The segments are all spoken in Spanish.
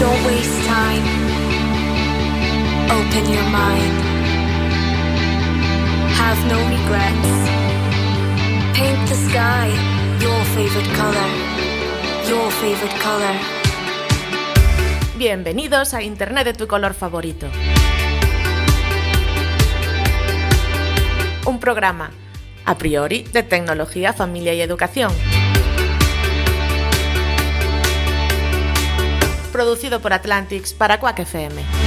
Don't waste time. Open your mind. Have no regrets. Paint the sky your favorite color. Your favorite color. Bienvenidos a Internet de tu color favorito. Un programa, a priori, de tecnología, familia y educación. Producido por Atlantics para Quack FM.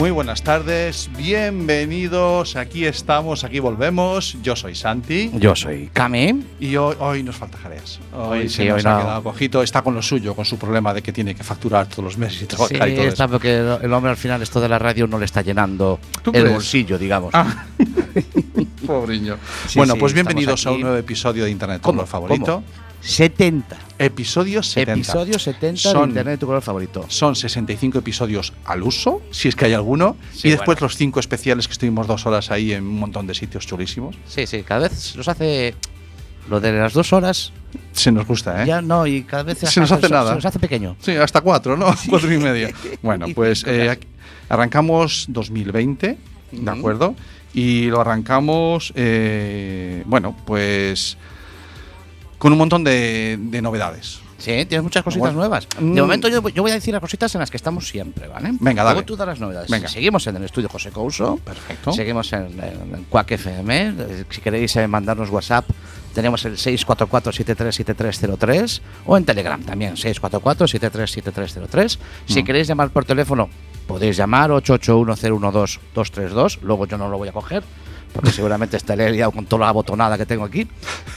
Muy buenas tardes, bienvenidos, aquí estamos, aquí volvemos. Yo soy Santi Yo soy Kame. y hoy, hoy nos falta Jareas. Hoy, Hoy se sí, nos hoy ha no. quedado cojito, está con lo suyo, con su problema de que tiene que facturar todos los meses y Sí, trabajar y todo está eso. porque el hombre al final esto de la radio no le está llenando ¿Tú el crees? bolsillo, digamos. Ah. Pobriño. Sí, bueno, sí, pues estamos bienvenidos a un aquí. nuevo episodio de Internet, tu favorito. ¿Cómo? 70. Episodio 70. Episodio 70 Son- de Internet de tu color favorito. Son 65 episodios al uso, si es que hay alguno, Sí, y después bueno. los cinco especiales que estuvimos dos horas ahí en un montón de sitios chulísimos. Sí, sí, cada vez nos hace lo de las dos horas. Se nos gusta, ¿eh? Ya no, y cada vez Se nos hace nada. Se nos hace pequeño. Sí, hasta cuatro, ¿no? Cuatro y media. Bueno, pues eh, arrancamos 2020, ¿de Ujú. acuerdo? Y lo arrancamos, eh, bueno, pues con un montón de, de novedades. Sí, tienes muchas cositas Bueno. nuevas. Mm. De momento yo, yo voy a decir las cositas en las que estamos siempre, ¿vale? Venga, dale. Luego tú das las novedades. Venga. Seguimos en el estudio José Couso. Perfecto. Seguimos en, en, en Quack FM. Eh, Si queréis eh, mandarnos WhatsApp, tenemos el 644-737303 o en Telegram también, 644-737303. Si Mm. queréis llamar por teléfono, podéis llamar 881-012-232. Luego yo no lo voy a coger porque seguramente estaré liado con toda la botonada que tengo aquí.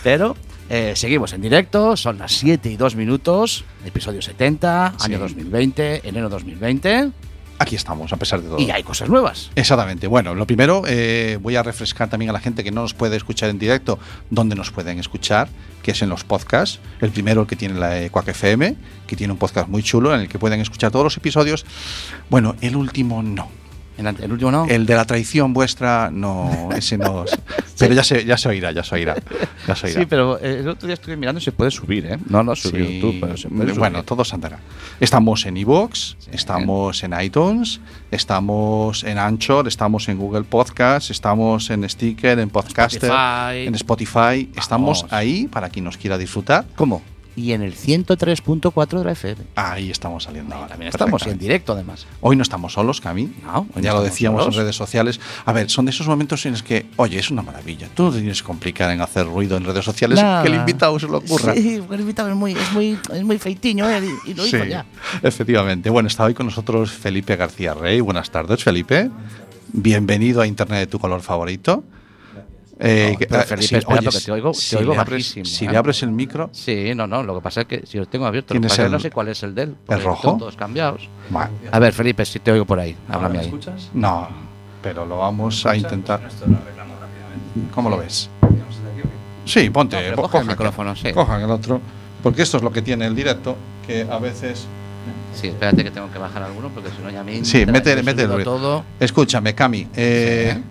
Pero eh, seguimos en directo, son las 7 y 2 minutos, episodio 70, Sí. año 2020, enero 2020, Aquí estamos, a pesar de todo. y hay cosas nuevas. Exactamente. Bueno, lo primero, eh, voy a refrescar también a la gente que no nos puede escuchar en directo, donde nos pueden escuchar, que es en los podcasts. El primero, el que tiene la eh, Quack FM, que tiene un podcast muy chulo en el que pueden escuchar todos los episodios. Bueno, el último no. El, último no. El de la traición vuestra, no, ese no. Pero ya se, ya se oirá, ya se oirá. Ya se oirá. Sí, pero eh, el otro día estuve mirando se puede subir, ¿eh? No, no, subir Sí. tú, pero se puede subir. Bueno, todo se andará. Estamos en Sí. estamos en iTunes, estamos en Anchor, estamos en Google Podcast, estamos en Sticker, en Podcaster, Spotify. en Spotify. Estamos ahí para quien nos quiera disfrutar. ¿Cómo? Y en el 103.4 de la FM. Ahí estamos saliendo ahora. también estamos, en directo además. Hoy no estamos solos, Cami. No, ya lo decíamos solos. en redes sociales. A ver, son de esos momentos en los que, oye, es una maravilla. Tú no te tienes que complicar en hacer ruido en redes sociales, Nada. que el invitado se lo ocurra. Sí, porque el invitado es muy, es muy, es muy feitiño, ¿eh? Y, lo hizo Sí, ya. efectivamente. Bueno, está hoy con nosotros Felipe García Rey. Buenas tardes, Felipe. Bienvenido a Internet de tu color favorito. Eh, No, pero ah, Felipe, sí, espera, oye, porque te oigo- te si oigo le abres, bajísimo, si ¿eh? le abres el micro, Sí, no, no, lo que pasa es que si lo tengo abierto, lo que ¿Tienes pasa el- no sé cuál es el de él. porque rojo? Todos cambiados. bueno, A ver, Felipe, si te oigo por ahí, háblame ahí. no, pero lo vamos a intentar. ¿Cómo lo ves? Sí, ponte. No, coge el coja micrófono, sí. Cojan el otro. Porque esto es lo que tiene el directo, que a veces. Sí, espérate que tengo que bajar alguno porque si no ya me Sí, mete, mete el ruido. todo. Escúchame, Cami. eh, Sí.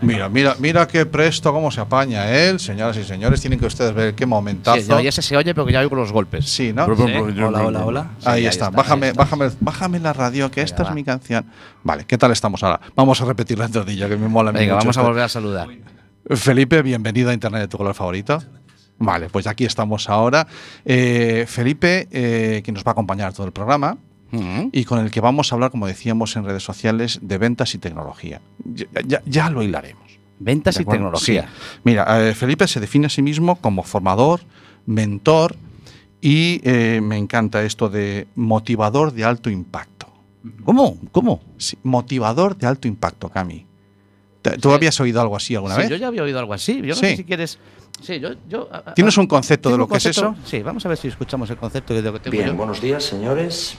Mira, mira, mira qué presto, cómo se apaña él, señoras y señores. Tienen que ustedes ver qué momentazo. Sí, ya, ya se, se oye, pero ya oigo los golpes. Sí, ¿no? Hola, hola, hola. Sí, ahí, está. Bájame, bájame, bájame la radio, que Venga, esta va. es mi canción. Vale, ¿qué tal estamos ahora? Vamos a repetir la entradilla, que me mola Venga, mucho vamos a volver a saludar. Felipe, bienvenido a Internet de tu color favorito. Vale, pues aquí estamos ahora. Eh, Felipe, eh, que nos va a acompañar todo el programa Y con el que vamos a hablar, como decíamos en redes sociales, de ventas y tecnología. Ya, ya- ya lo hilaremos. Ventas ¿de y tecnología. Sí. Mira, eh, Felipe se define a sí mismo como formador, mentor y eh, me encanta esto de motivador de alto impacto. ¿Cómo? ¿Cómo? Sí, motivador de alto impacto, Cami. ¿Tú habías oído algo así alguna Sí, vez? yo ya había oído algo así. Yo no Sí. sé si quieres. Sí, yo. yo a- a- ¿Tienes un concepto de lo que es eso? Sí, vamos a ver si escuchamos el concepto de lo que tengo Bien, yo. buenos días, señores.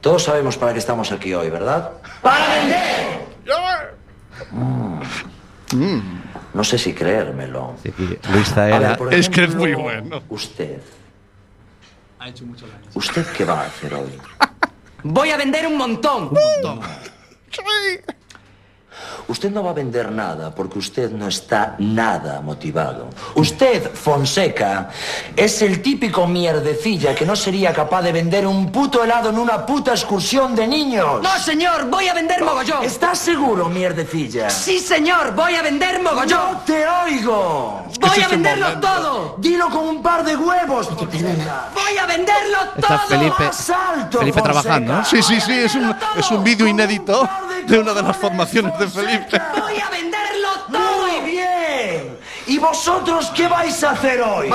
Todos sabemos para qué estamos aquí hoy, ¿verdad? ¡Para vender! Mm. No sé si creérmelo. Sí, Luis Zaera. ver, Es que es muy bueno. Usted. ¿Usted qué va a hacer hoy? Voy a vender un montón. Usted no va a vender nada porque usted no está nada motivado. Usted, Fonseca, es el típico mierdecilla que no sería capaz de vender un puto helado en una puta excursión de niños. No, señor, voy a vender mogollón. ¿Estás seguro, mierdecilla? Sí, señor, voy a vender ¡No mogollón. te oigo! Voy a venderlo todo. Dilo con un par de huevos. Voy a venderlo Está todo. Felipe. Más alto, Felipe Fonseca. trabajando, ¿no? Sí, sí, sí, es un, es un vídeo inédito de una de las formaciones de Felipe. Voy a venderlo todo. Muy bien. ¿Y vosotros qué vais a hacer hoy?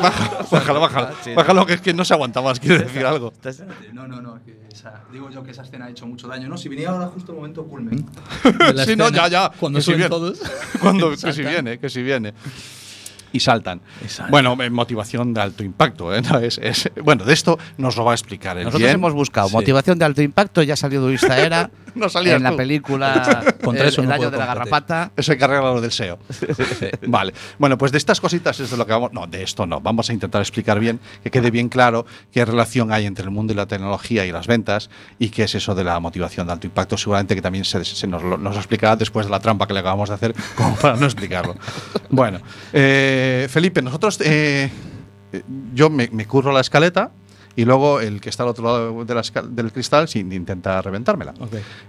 Bájalo, bájalo, bájalo. Bájalo, que es que no se aguanta más, quiere decir algo. No, no, no, que esa- digo yo que esa escena ha hecho mucho daño, ¿no? Si venía ahora justo el momento culmen. de Sí, no, ya, ya. Cuando si viene. todos. Cuando, que si viene, que si viene. Y saltan. Y saltan. Bueno, eh, motivación de alto impacto. ¿eh? No, es- es- bueno, de esto nos lo va a explicar el Nosotros bien. hemos buscado Sí. motivación de alto impacto, ya salió Luis Zaera No salías en la tú. película Contra El, eso no el año puedo de la competir. garrapata. Eso hay que arreglarlo del SEO. vale. Bueno, pues de estas cositas es de lo que vamos. No, de esto no. Vamos a intentar explicar bien, que quede bien claro qué relación hay entre el mundo y la tecnología y las ventas y qué es eso de la motivación de alto impacto. Seguramente que también se, se nos, lo- nos explicará después de la trampa que le acabamos de hacer, como para no explicarlo. bueno, eh, Felipe, nosotros. eh, eh, yo me, me curro la escaleta. Y luego el que está al otro lado de del cristal sin intenta reventármela.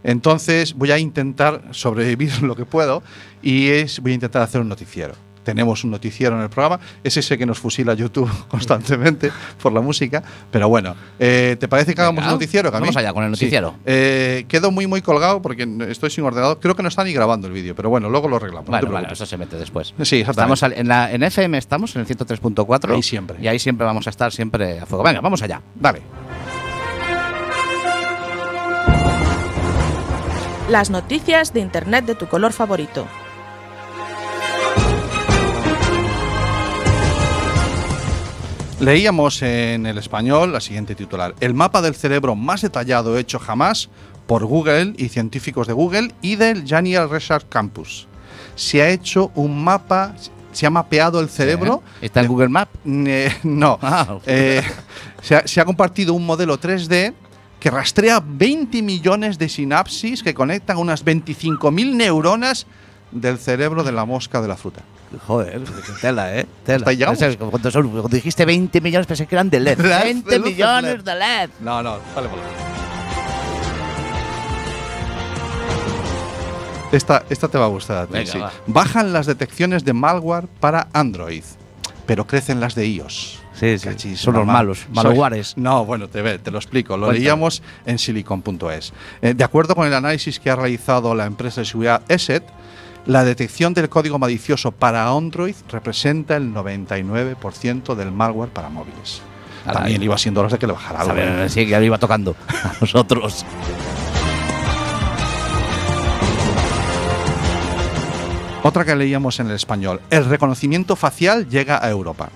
Entonces voy a intentar sobrevivir lo que puedo y es, voy a intentar hacer un noticiero. Tenemos un noticiero en el programa, es ese que nos fusila YouTube constantemente por la música, pero bueno, eh, ¿te parece que hagamos Venga, un noticiero? Camil? vamos allá con el Sí. noticiero. Eh, quedo muy muy colgado porque estoy sin ordenador, creo que no está ni grabando el vídeo, pero bueno, luego lo arreglamos. no Bueno, bueno, preocupes. eso se mete después. Sí, exactamente. Estamos en, la, en FM estamos, en el 103.4. Ahí siempre. Y ahí siempre vamos a estar siempre a fuego. Venga, vamos allá. Dale. Las noticias de Internet de tu color favorito. Leíamos en el español la siguiente titular: El mapa del cerebro más detallado hecho jamás por Google y científicos de Google y del Janiel Research Campus. Se ha hecho un mapa, se ha mapeado el cerebro. ¿Está en de- Google Maps? Eh, no. Ah. Eh, se, ha, se ha compartido un modelo 3D que rastrea 20 millones de sinapsis que conectan unas 25.000 neuronas del cerebro de la mosca de la fruta. Joder, tela, ¿eh? Tela. Hasta ahí llegamos. ¿Sabes cuántos son? Cuando dijiste 20 millones pensé que eran de LED. LED, 20 de luces millones de LED. No, no, vale, vale. Esta, esta te va a gustar a ti. Venga, sí. va. Bajan las detecciones de malware para Android, pero crecen las de iOS. Sí, sí. Cachis, Son los malos, Soy- malwares. No, bueno, te, ve, te lo explico. Lo Cuéntame. leíamos en silicon.es. Eh, de acuerdo con el análisis que ha realizado la empresa de seguridad ESET, la detección del código malicioso para Android representa el 99% del malware para móviles. También ahí. iba siendo hora de que le bajara algo. ¿eh? sí, que ya lo iba tocando a nosotros. Otra que leíamos en el español. El reconocimiento facial llega a Europa.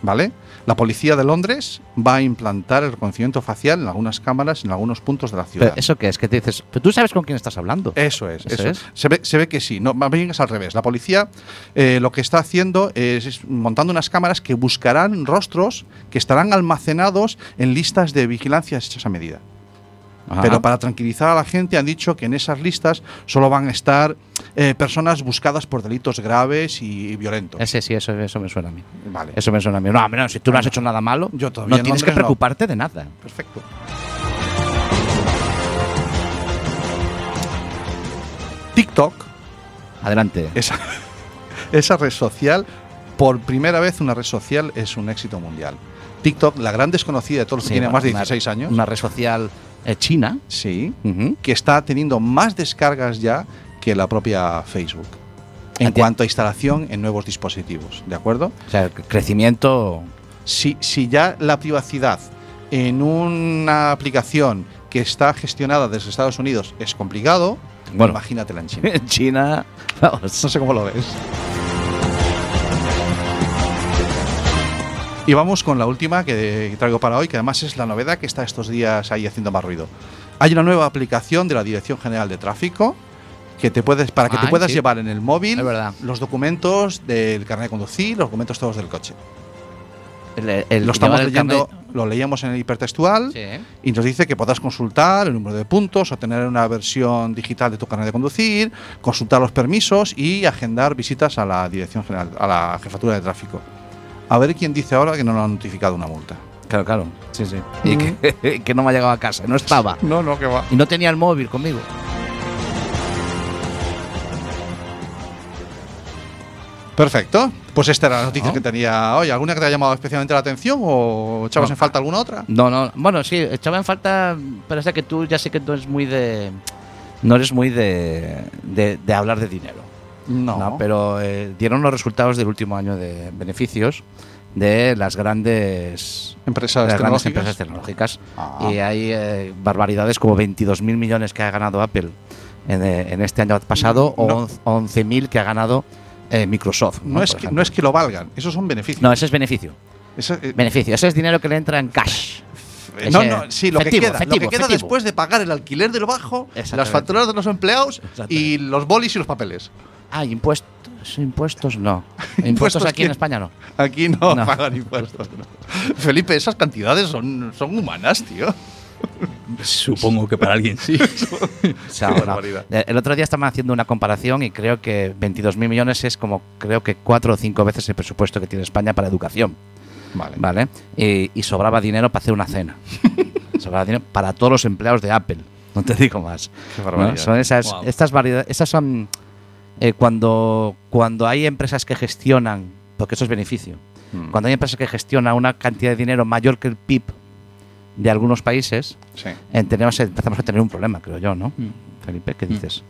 ¿Vale? La policía de Londres va a implantar el reconocimiento facial en algunas cámaras en algunos puntos de la ciudad. Pero, ¿Eso qué es? Que te dices, pero tú sabes con quién estás hablando. Eso es, ¿Eso eso, es? Se, ve, se ve que sí, no, más bien es al revés. La policía eh, lo que está haciendo es, es montando unas cámaras que buscarán rostros que estarán almacenados en listas de vigilancia hechas a medida. Ajá. Pero para tranquilizar a la gente han dicho que en esas listas solo van a estar eh, personas buscadas por delitos graves y, violentos. Ese sí, eso, eso me suena a mí. Vale. Eso me suena a mí. No, no, si tú no has hecho nada malo, Yo todavía no en tienes que no. preocuparte de nada. Perfecto. TikTok, Adelante. esa, esa red social, por primera vez una red social es un éxito mundial. TikTok, la gran desconocida de todos los que Sí, tienen más de una- 16 años, Una red social china. sí, que está teniendo más descargas ya que la propia Facebook. En cuanto a instalación en nuevos dispositivos, ¿de acuerdo? O sea, el crecimiento. Si, si ya la privacidad en una aplicación que está gestionada desde Estados Unidos es complicado, Bueno. Imagínatela en China. En China, vamos. No sé cómo lo ves. Y vamos con la última que traigo para hoy, que además es la novedad que está estos días ahí haciendo más ruido. Hay una nueva aplicación de la Dirección General de Tráfico que te puedes para que te Ay, puedas sí. llevar en el móvil los documentos del carnet de conducir, los documentos todos del coche. El- el- lo estamos leyendo, carnet- lo leíamos en el hipertextual Sí. y nos dice que podrás consultar el número de puntos, obtener una versión digital de tu carnet de conducir, consultar los permisos y agendar visitas a la Dirección General, a la Jefatura de Tráfico. A ver quién dice ahora que no le han notificado una multa. Claro, claro. Sí, sí. Y que, que no me ha llegado a casa, no estaba. No, no, que va. Y no tenía el móvil conmigo. Perfecto. Pues esta era la noticia que tenía hoy. ¿Alguna que te haya llamado especialmente la atención o echabas No. en falta alguna otra? No, no. Bueno, sí, echaba en falta. Pero es que tú ya sé que no eres muy de. No eres muy de, de, de hablar de dinero. No. No, pero eh, dieron los resultados del último año de beneficios de las grandes Empresas de las grandes tecnológicas. empresas tecnológicas. Ah. Y hay eh, barbaridades como 22.000 millones que ha ganado Apple en, eh, en este año pasado No. o 11.000 que ha ganado eh, Microsoft. No, es que, no es que lo valgan, esos son beneficios. No, ese es beneficio. Eso, eh, Beneficio. Ese es dinero que le entra en cash. Eh, No, Ese- no, sí, lo efectivo, que queda, lo efectivo, que queda después de pagar el alquiler del bajo, las facturas de los empleados y los bolis y los papeles. Ah, impuestos. Impuestos no. Impuestos aquí quién? en España no. Aquí no, No. pagan impuestos. no. Felipe, esas cantidades son, son humanas, tío. Supongo que para alguien sí. O sea, Qué no. barbaridad. El otro día estaban haciendo una comparación y creo que 22.000 millones es como, creo que cuatro o cinco veces el presupuesto que tiene España para educación. Vale. ¿Vale? Y, y sobraba dinero para hacer una cena. sobraba dinero para todos los empleados de Apple. No te digo más. Qué ¿no? barbaridad. Son esas, Wow. estas variedades, esas son eh, cuando, cuando hay empresas que gestionan, porque eso es beneficio, Mm. cuando hay empresas que gestionan una cantidad de dinero mayor que el PIB de algunos países, Sí. eh, tenemos, empezamos a tener un problema, creo yo, ¿no? Mm. Felipe, ¿qué dices?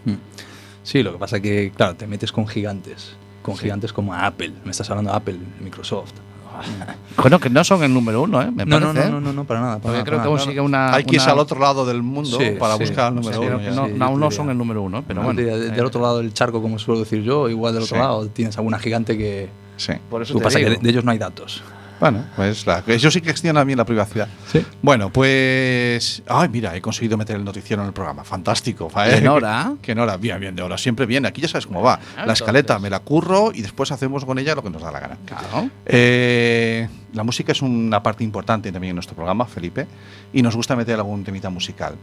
Sí, lo que pasa que, claro, te metes con gigantes. Con gigantes como Apple. Me estás hablando de Apple, Microsoft. Bueno, que no son el número uno, ¿eh? Me No, no, parece, no, ¿eh? no, no, no, para nada. Para Porque nada, creo que para aún nada. sigue una. Hay que irse al otro lado del mundo Sí, para sí. buscar el número uno. que no, sí, no, yo aún no son el número uno, pero No, bueno. de- de- eh, del otro lado del charco, como suelo decir yo, igual del otro Sí. lado tienes alguna gigante que. Sí. Por eso que te pasa es que digo. de, de ellos no hay datos. Bueno, pues la, ellos sí que gestionan bien la privacidad. Sí. Bueno, pues. Ay, mira, he conseguido meter el noticiero en el programa. Fantástico. ¿De Nora? Que Nora, bien, bien, de Nora. Siempre viene. Aquí ya sabes cómo va. Ah, La escaleta me la curro y después hacemos con ella lo que nos da la gana. Claro. Eh, la música es una parte importante también en nuestro programa, Felipe, y nos gusta meter algún temita musical.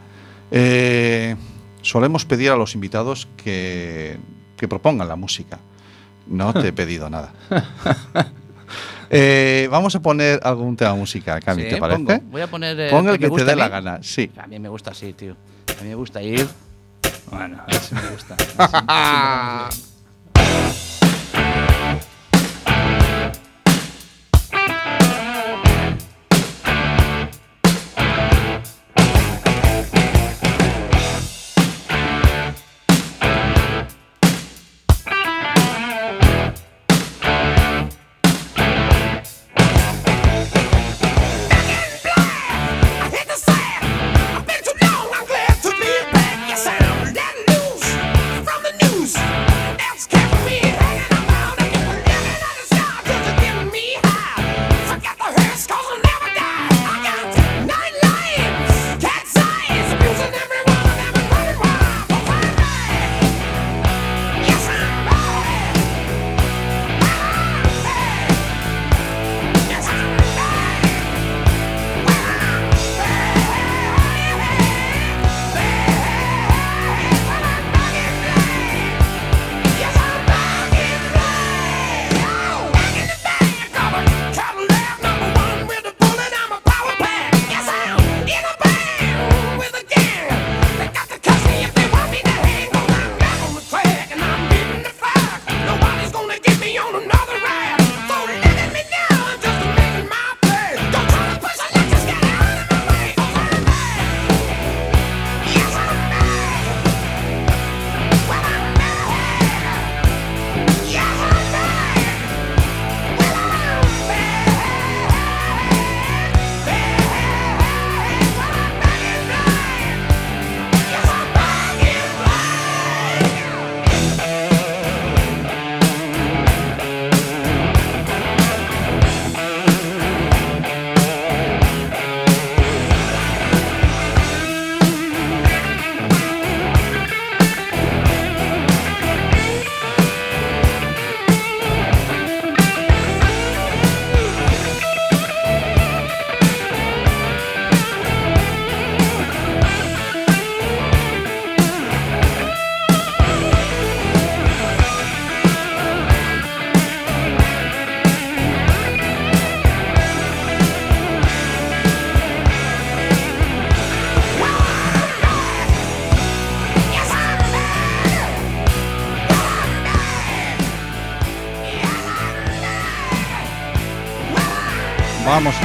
Eh, solemos pedir a los invitados que, que propongan la música. No te he pedido nada. Eh, vamos a poner algún tema musical, Cami, Sí, ¿te parece? pongo. Voy a poner. eh, Pon el que te gusta dé la gana, sí. A mí me gusta así, tío. A mí me gusta ir. Bueno, a ver si me gusta. Así- así me vamos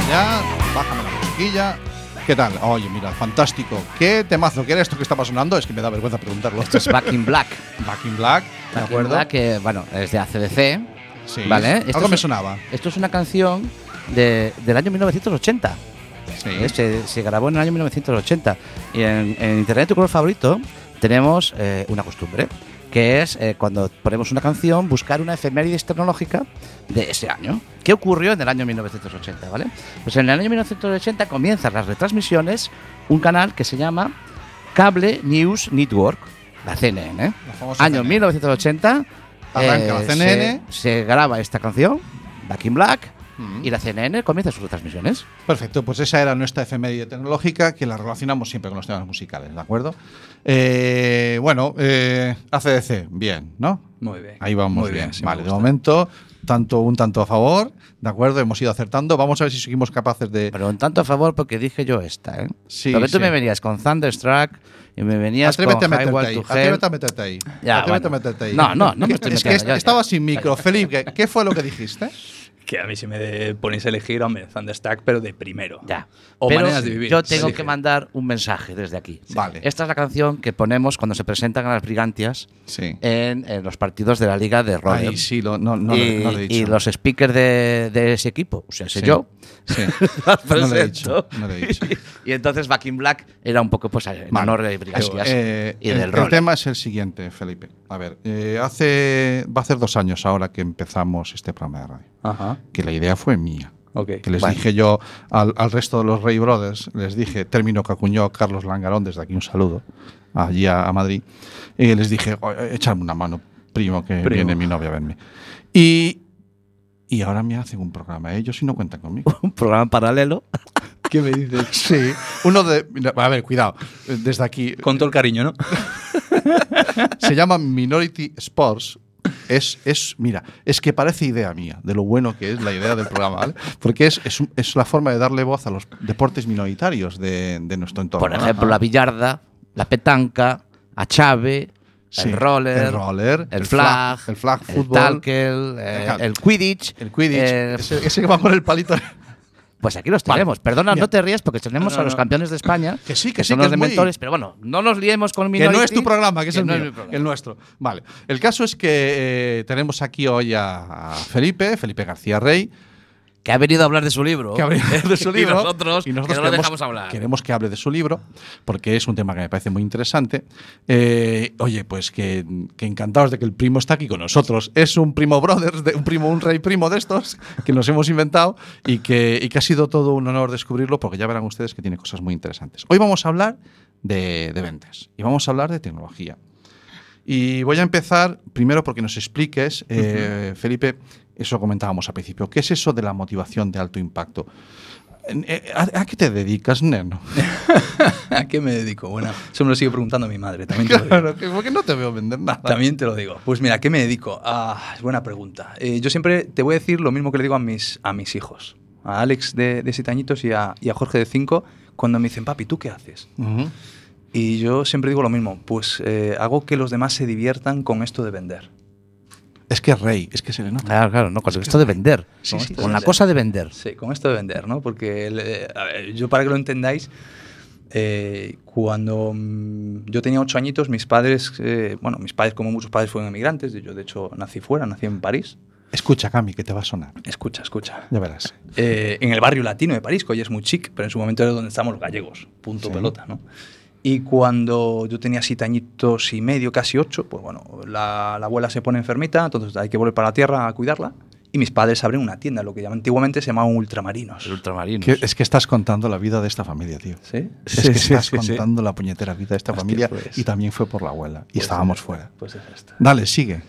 allá. Bájame la musiquilla. ¿Qué tal? Oye, mira, fantástico. ¿Qué temazo? ¿Qué era esto que estaba sonando? Es que me da vergüenza preguntarlo. Esto es Back in Black. Back in Black, ¿de acuerdo? Black, que, bueno, es de ACDC. Sí. ¿Vale? Esto Algo es me sonaba. Esto es una canción de- del año 1980. Sí. ¿eh? Se, se grabó en el año 1980. Y en, en Internet, tu color favorito, tenemos eh, una costumbre, que es eh, cuando ponemos una canción, buscar una efemérides tecnológica de ese año. ¿Qué ocurrió en el año 1980? ¿vale? Pues en el año 1980 comienzan las retransmisiones un canal que se llama Cable News Network, la CNN. La famosa Año CNN. 1980. Arranca la eh, CNN. Se, se graba esta canción, Back in Black, Mm. y la CNN comienza sus retransmisiones. Perfecto, pues esa era nuestra efeméride tecnológica que la relacionamos siempre con los temas musicales, ¿de acuerdo? Eh, bueno, eh, ACDC, bien, ¿no? Muy bien. Ahí vamos Muy bien. bien, sí vale, de momento, tanto un tanto a favor, ¿de acuerdo? Hemos ido acertando. Vamos a ver si seguimos capaces de. Pero un tanto a favor porque dije yo esta, ¿eh? Sí, Porque tú sí. me venías con Thunderstruck y me venías Atrévete a con meterte Highway ahí. Atrévete a meterte ahí. Ya, atrévete bueno. a meterte ahí. No, no, no me estoy Es que ya, estaba ya. sin micro, Felipe. ¿qué- ¿Qué fue lo que dijiste? Que a mí si me ponéis a elegir, hombre, Thunderstack, pero de primero. Ya. O Pero maneras de vivir. yo tengo Elige. que mandar un mensaje desde aquí. Vale. Esta es la canción que ponemos cuando se presentan a las brigantias Sí. en, en los partidos de la Liga de. Ahí sí, lo- no, no, y, lo, no lo he dicho. y los speakers de, de ese equipo, o sea, sé Sí. yo, Sí. No lo he dicho. No lo he dicho. y entonces Back in Black era un poco pues en Vale. honor de brigantias Eh, y el, del el roller. tema es el siguiente, Felipe. A ver, eh, hace va a hacer dos años ahora que empezamos este programa de radio. Ajá. Que la idea fue mía. Ok. Que les Vale. dije yo al, al resto de los Rey Brothers, les dije, término que acuñó Carlos Langarón, desde aquí un saludo, allí a, a Madrid, y les dije, "Oye, echadme una mano, primo, que Primo. viene mi novia a verme. Y, y ahora me hacen un programa ellos y no cuentan conmigo. un programa paralelo. ¿Qué me dices? sí, uno de... mira, A ver, cuidado, desde aquí... Con todo el cariño, ¿no? se llama Minority Sports. Es, es, mira, es que parece idea mía, de lo bueno que es la idea del programa, ¿vale? Porque es, es, es la forma de darle voz a los deportes minoritarios de, de nuestro entorno. Por ¿no? ejemplo, la billarda, la petanca, a chave, Sí, el roller, el roller, el, el flag, flag, el flag el fútbol. tackle, eh, Claro. el quidditch. El Quidditch, eh, ese, ese que va con el palito. pues aquí los tenemos. Perdona, Mira. no te rías porque tenemos No, no, a los campeones de España. Que sí, que sí, son que los es muy- dementores, pero bueno, no nos liemos con Que Minority. no es tu programa, que es el no mío, mi programa. el nuestro. Vale. El caso es que eh, tenemos aquí hoy a, a Felipe, Felipe García Rey, Que ha venido a hablar de su libro. que hable de su libro. y nosotros, y nosotros que no lo queremos, dejamos hablar. queremos que hable de su libro, porque es un tema que me parece muy interesante. Eh, oye, pues que, que encantados de que el primo está aquí con nosotros. Es un primo brothers, de, un primo, un rey primo de estos que nos hemos inventado y que, y que ha sido todo un honor descubrirlo, porque ya verán ustedes que tiene cosas muy interesantes. Hoy vamos a hablar de, de ventas y vamos a hablar de tecnología. Y voy a empezar primero porque nos expliques, eh, Felipe, eso comentábamos al principio, ¿qué es eso de la motivación de alto impacto? Eh, ¿A, a qué te dedicas, neno? ¿A qué me dedico? Bueno, eso me lo sigue preguntando mi madre. También te. Claro, que- porque no te veo vender nada. También te lo digo. Pues mira, ¿a qué me dedico? Ah, es buena pregunta. Eh, yo siempre te voy a decir lo mismo que le digo a mis, a mis hijos. A Alex de, de 7 añitos y a, y a Jorge de 5, cuando me dicen, papi, ¿tú qué haces? Ujú. Y yo siempre digo lo mismo, pues eh, hago que los demás se diviertan con esto de vender. Es que es rey, es que se le nota. Claro, claro, no, con esto de vender. Sí, con sí, con de la vender. cosa de vender. Sí, con esto de vender, ¿no? Porque a ver, yo para que lo entendáis, eh, cuando mm, yo tenía ocho añitos, mis padres, eh, bueno, mis padres como muchos padres fueron emigrantes, yo de hecho nací fuera, nací en París. Escucha, Cami, que te va a sonar. Escucha, escucha. Ya verás. Eh, en el barrio latino de París, que hoy es muy chic, pero en su momento era donde estamos los gallegos, punto Sí. pelota, ¿no? Y cuando yo tenía siete añitos y medio, casi ocho, pues bueno, la, la abuela se pone enfermita, entonces hay que volver para la tierra a cuidarla. Y mis padres abren una tienda, lo que antiguamente se llamaban ultramarinos. El ultramarino. Que- es que estás contando la vida de esta familia, tío. ¿Sí? Es que estás contando la puñetera vida de esta Hostia, familia pues. y también fue por la abuela. Y Pues estábamos es- fuera. Pues es esto. Dale, sigue.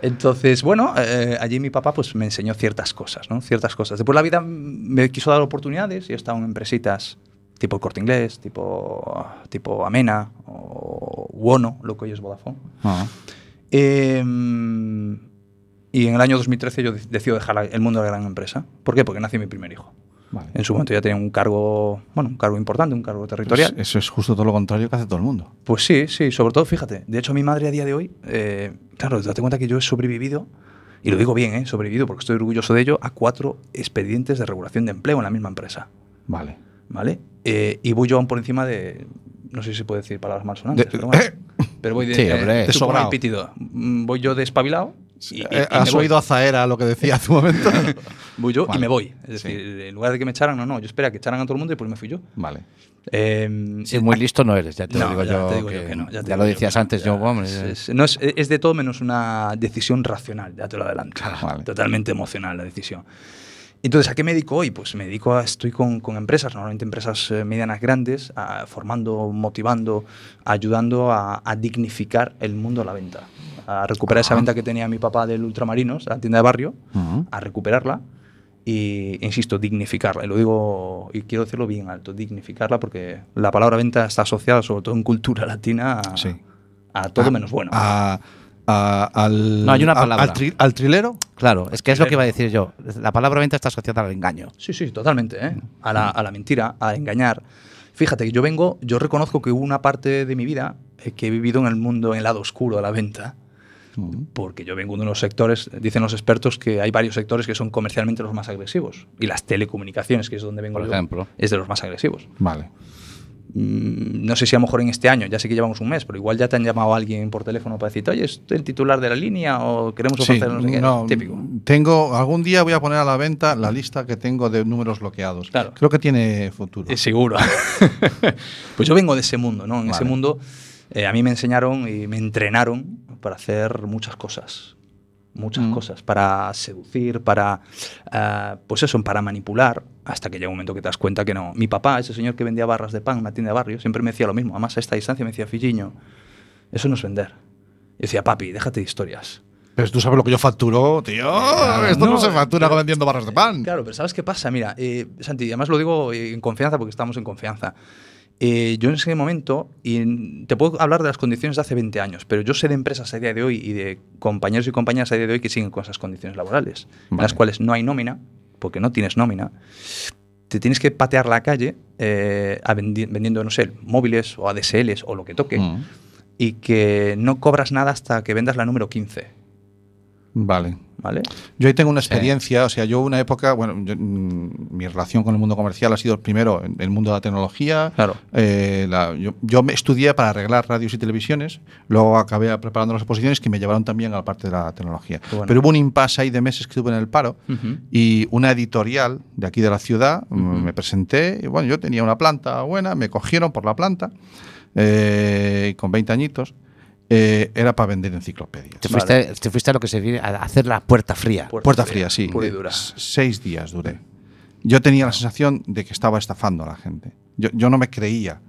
Entonces, bueno, eh, allí mi papá pues me enseñó ciertas cosas, ¿no? Ciertas cosas. Después la vida me quiso dar oportunidades y he estado en empresitas tipo el Corte Inglés, tipo, tipo Amena o Wono, lo que hoy es Vodafone. Ah. Eh, y en el año 2013 yo de- decido dejar el mundo de la gran empresa. ¿Por qué? Porque nació mi primer hijo. Vale. En su momento ya tenía un cargo, bueno, un cargo importante, un cargo territorial. Pues eso es justo todo lo contrario que hace todo el mundo. Pues sí, sí, sobre todo, fíjate. De hecho, mi madre a día de hoy, eh, claro, date cuenta que yo he sobrevivido y lo digo bien, ¿eh? sobrevivido porque estoy orgulloso de ello, a cuatro expedientes de regulación de empleo en la misma empresa. Vale. ¿Vale? Eh, y voy yo aún por encima de. No sé si se puede decir palabras malsonantes, De- pero bueno. Pero voy de. Sí, eh, hombre. De pitido. Mm, Voy yo despabilado. Y, y- y Eh, me ¿Has voy. oído a Zaera lo que decía hace un momento? Voy yo Vale. y me voy. Es Sí. decir, en lugar de que me echaran, no, no. Yo esperé a que echaran a todo el mundo y pues me fui yo. vale. Eh, Sí, muy listo no eres, ya te no, lo digo ya yo. te digo que yo que no. Ya, te ya digo lo yo decías no, antes, ya, yo, hombre, es, es- no es, es de todo menos una decisión racional, ya te lo adelanto. Vale. Totalmente emocional la decisión. Entonces, ¿a qué me dedico hoy? Pues me dedico a, estoy con, con empresas, normalmente empresas eh, medianas grandes, a- formando, motivando, ayudando a, a dignificar el mundo de la venta. A recuperar esa venta que tenía mi papá del Ultramarinos, la tienda de barrio, a recuperarla y, insisto, dignificarla. Y lo digo, y quiero decirlo bien alto, dignificarla porque la palabra venta está asociada, sobre todo en cultura latina, a, Sí. a todo Ah, menos bueno. a- a- al, No, hay una al- palabra. Al, tri- al trilero. Claro, es que es lo que iba a decir yo. La palabra venta está asociada al engaño. Sí, sí, totalmente. ¿eh? A, la, a la mentira, a engañar. Fíjate, que yo vengo, yo reconozco que hubo una parte de mi vida eh, que he vivido en el mundo, en el lado oscuro de la venta, porque yo vengo de unos sectores, dicen los expertos que hay varios sectores que son comercialmente los más agresivos. Y las telecomunicaciones, que es donde vengo Por yo, ejemplo. es de los más agresivos. Vale. Mm, no sé si a lo mejor en este año, ya sé que llevamos un mes, pero igual ya te han llamado a alguien por teléfono para decirte, oye, ¿es el titular de la línea o queremos Sí, ofrecer no sé qué? Típico. Tengo, algún día voy a poner a la venta la lista que tengo de números bloqueados. Claro. Creo que tiene futuro. Eh, seguro. pues yo vengo de ese mundo, ¿no? En ese mundo eh, a mí me enseñaron y me entrenaron para hacer muchas cosas. Muchas Mm. cosas. Para seducir, para. ah, pues eso, para manipular. Hasta que llega un momento que te das cuenta que no. Mi papá, ese señor que vendía barras de pan en una tienda de barrio, siempre me decía lo mismo. Además, a esta distancia me decía, Filliño, eso no es vender. Y decía, papi, déjate de historias. Pero tú sabes lo que yo facturo, tío. Esto no, no, se factura pero- vendiendo barras de pan. Claro, pero ¿sabes qué pasa? Mira, eh, Santi, además lo digo en confianza porque estamos en confianza. Eh, yo en ese momento, y te puedo hablar de las condiciones de hace 20 años, pero yo sé de empresas a día de hoy y de compañeros y compañeras a día de hoy que siguen con esas condiciones laborales, en las cuales no hay nómina, porque no tienes nómina, te tienes que patear la calle eh, a vendi- vendiendo, no sé, móviles o ADSLs o lo que toque, Mm. y que no cobras nada hasta que vendas la número 15, Vale. ¿vale? Yo ahí tengo una experiencia, o sea, yo una época, bueno, yo, mm, mi relación con el mundo comercial ha sido primero en el mundo de la tecnología. Claro. Eh, la- yo, yo me estudié para arreglar radios y televisiones, luego acabé preparando las exposiciones que me llevaron también a la parte de la tecnología. Bueno. Pero hubo un impasse ahí de meses que estuve en el paro Ujú. y una editorial de aquí de la ciudad mm, me presenté y bueno, yo tenía una planta buena, me cogieron por la planta eh, con 20 añitos. Eh, era para vender enciclopedias. Te fuiste, te fuiste a lo que se viene a hacer la puerta fría. Puerta fría, sí. Pura y dura. S- Seis días duré. Yo tenía la sensación de que estaba estafando a la gente. Yo, yo no me creía.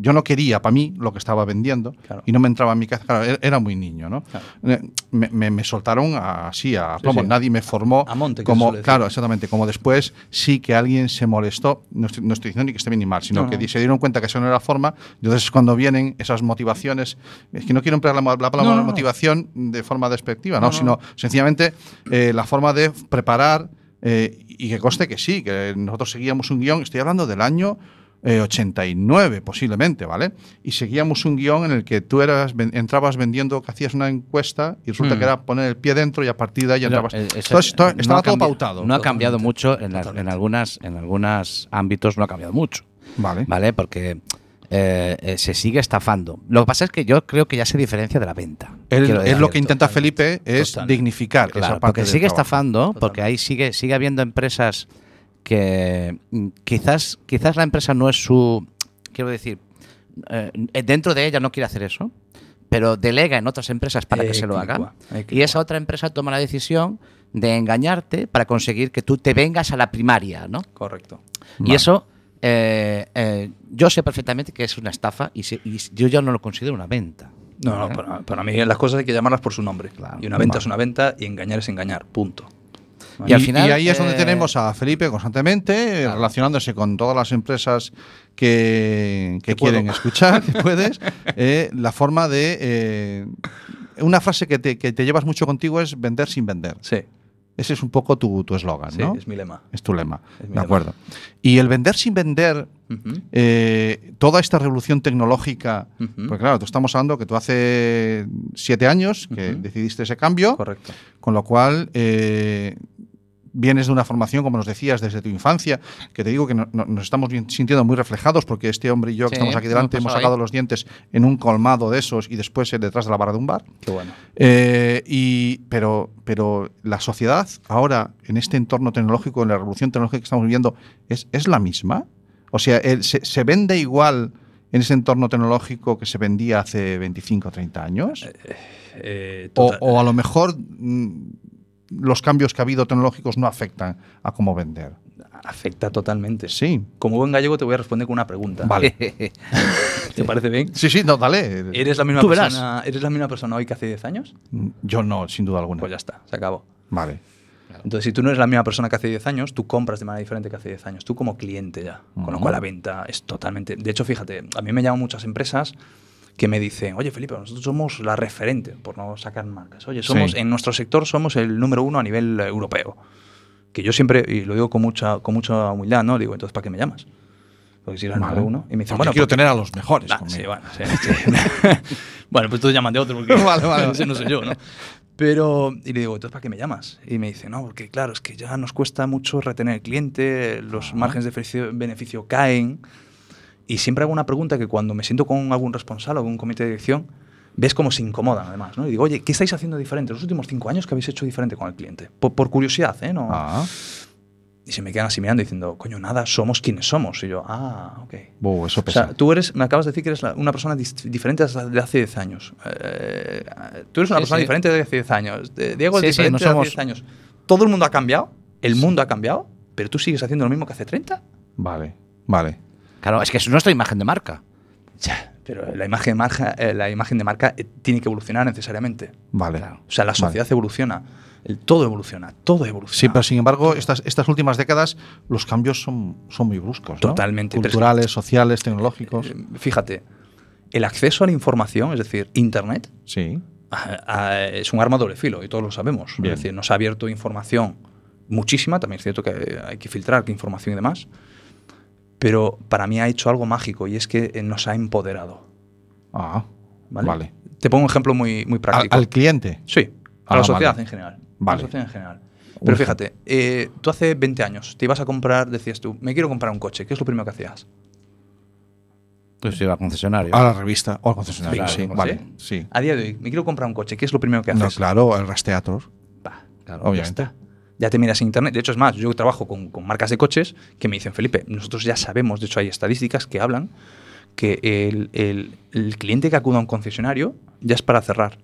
Yo no quería para mí lo que estaba vendiendo Claro. y no me entraba en mi cabeza. Claro, era- era muy niño, ¿no? Eh, Me, me- me soltaron así, a plomo. sí. Nadie me formó. A monte, que como, claro, exactamente. Como después sí que alguien se molestó. No estoy, no estoy diciendo ni que esté bien ni mal, sino No, que no. se dieron cuenta que eso no era la forma. Entonces, cuando vienen esas motivaciones, es que no quiero emplear la, la palabra motivación de forma despectiva, no. sino sencillamente eh, la forma de preparar eh, y que conste que sí, que nosotros seguíamos un guion, estoy hablando del año eh, 89 posiblemente, ¿vale? Y seguíamos un guion en el que tú eras, ven- entrabas vendiendo, que hacías una encuesta y resulta Mm. que era poner el pie dentro y a partir de ahí entrabas. eh, eso- Entonces, no estaba todo pautado. No ha cambiado mucho, en, las- en, algunas, en algunos ámbitos no ha cambiado mucho. Vale. ¿Vale? Porque eh, eh, se sigue estafando. Lo que pasa es que yo creo que ya se diferencia de la venta. Es lo que intenta Felipe, es Totalmente. dignificar Claro, esa parte porque sigue trabajo. estafando, porque ahí sigue, sigue habiendo empresas que quizás, quizás la empresa no es su. Quiero decir, eh, dentro de ella no quiere hacer eso, pero delega en otras empresas para que se lo hagan. Equicua. Y esa otra empresa toma la decisión de engañarte para conseguir que tú te vengas a la primaria, ¿no? Correcto. Y eso, eh, eh, yo sé perfectamente que es una estafa y, se- y yo ya no lo considero una venta. No, no, para, para mí las cosas hay que llamarlas por su nombre. y una venta es una venta y engañar es engañar. Punto. Y al Y, final, y ahí es donde eh, tenemos a Felipe constantemente relacionándose con todas las empresas que, que puedo. quieren escuchar, que puedes. eh, la forma de. eh, una frase que te, que te llevas mucho contigo es vender sin vender. Sí. Ese es un poco tu tu eslogan, Sí, ¿no? es mi lema. Es tu lema. Es de lema. acuerdo. Y el vender sin vender, eh, toda esta revolución tecnológica, Ujú. porque claro, tú estamos hablando que tú hace siete años que decidiste ese cambio, Correcto. con lo cual eh, vienes de una formación, como nos decías, desde tu infancia, que te digo que no- no- nos estamos sintiendo muy reflejados porque este hombre y yo que Sí, estamos aquí delante hemos sacado ahí. los dientes en un colmado de esos y después eh, detrás de la barra de un bar. Qué bueno. Eh, y, pero, pero la sociedad ahora, en este entorno tecnológico, en la revolución tecnológica que estamos viviendo, ¿es, es la misma? O sea, se, se vende igual en ese entorno tecnológico que se vendía hace 25 o 30 años? Eh, O, o a lo mejor mm, los cambios que ha habido tecnológicos no afectan a cómo vender. afecta totalmente. Sí. Como buen gallego te voy a responder con una pregunta. Vale. ¿Te parece bien? Sí, sí, no, dale. ¿Eres la misma Tú verás. persona, ¿Eres la misma persona hoy que hace 10 años? Yo no, sin duda alguna. Pues ya está, se acabó. Vale. Entonces, si tú no eres la misma persona que hace 10 años, tú compras de manera diferente que hace 10 años. Tú como cliente ya. Con lo cual la venta es totalmente... De hecho, fíjate, a mí me llaman muchas empresas que me dicen, oye Felipe, nosotros somos la referente, por no sacar marcas. Oye, somos Sí. en nuestro sector somos el número uno a nivel europeo. Que yo siempre, y lo digo con mucha, con mucha humildad, ¿no? Digo, entonces, ¿para qué me llamas? Porque si eres el Vale. número uno. Y me dicen, Porque bueno, quiero porque- tener a los mejores. Ah, conmigo. sí, bueno, sí, sí. bueno, pues tú llaman de otro porque Vale, vale. ese no soy yo, ¿no? Pero, y le digo, entonces, ¿para qué me llamas? Y me dice, no, porque claro, es que ya nos cuesta mucho retener el cliente, los márgenes de beneficio, beneficio caen. Y siempre hago una pregunta que cuando me siento con algún responsable o con un comité de dirección, ves cómo se incomodan además, ¿no? Y digo, oye, ¿qué estáis haciendo diferente? Los últimos cinco años, ¿qué habéis hecho diferente con el cliente? Por, por curiosidad, ¿eh? No, Ah, Y se me quedan así mirando diciendo, coño, nada, somos quienes somos. Y yo, ah, ok. buh, eso O pesa. sea, tú eres, me acabas de decir que eres la- una persona diferente de hace 10 años. Eh, tú eres una Sí, persona sí. diferente de hace 10 años. Diego es Sí, diferente no de hace somos- 10 años. Todo el mundo ha cambiado, el mundo ha cambiado, pero tú sigues haciendo lo mismo que hace 30. Vale, vale. Claro, es que es nuestra imagen de marca. Ya, pero la imagen de marca, eh, la imagen de marca eh, tiene que evolucionar necesariamente. Vale. Claro. O sea, la sociedad evoluciona, el, todo evoluciona, todo evoluciona. Sí, pero sin embargo, estas, estas últimas décadas los cambios son, son muy bruscos. ¿no? Totalmente, Culturales, sociales, tecnológicos. Eh, Fíjate, el acceso a la información, es decir, Internet, Sí. Ah, ah, es un arma a doble filo y todos lo sabemos. Bien. Es decir, nos ha abierto información muchísima, también es cierto que hay que filtrar qué información y demás, pero para mí ha hecho algo mágico y es que eh, nos ha empoderado. Ah, ¿vale? vale. Te pongo un ejemplo muy, muy práctico. al cliente. sí, a Ah, la sociedad vale. en general. A Vale. la sociedad en general. Pero fíjate, eh, tú hace 20 años te ibas a comprar, decías tú, me quiero comprar un coche, ¿qué es lo primero que hacías? Pues iba al concesionario. A la revista o al concesionario. Claro, sí, vale. Sí. A día de hoy, me quiero comprar un coche, ¿qué es lo primero que No, haces? claro, el rastreator. Va, claro, Obviamente. Ya, está. Ya te miras en internet. De hecho, es más, yo trabajo con, con marcas de coches que me dicen, Felipe, nosotros ya sabemos, de hecho hay estadísticas que hablan que el, el- el cliente que acuda a un concesionario ya es para cerrar.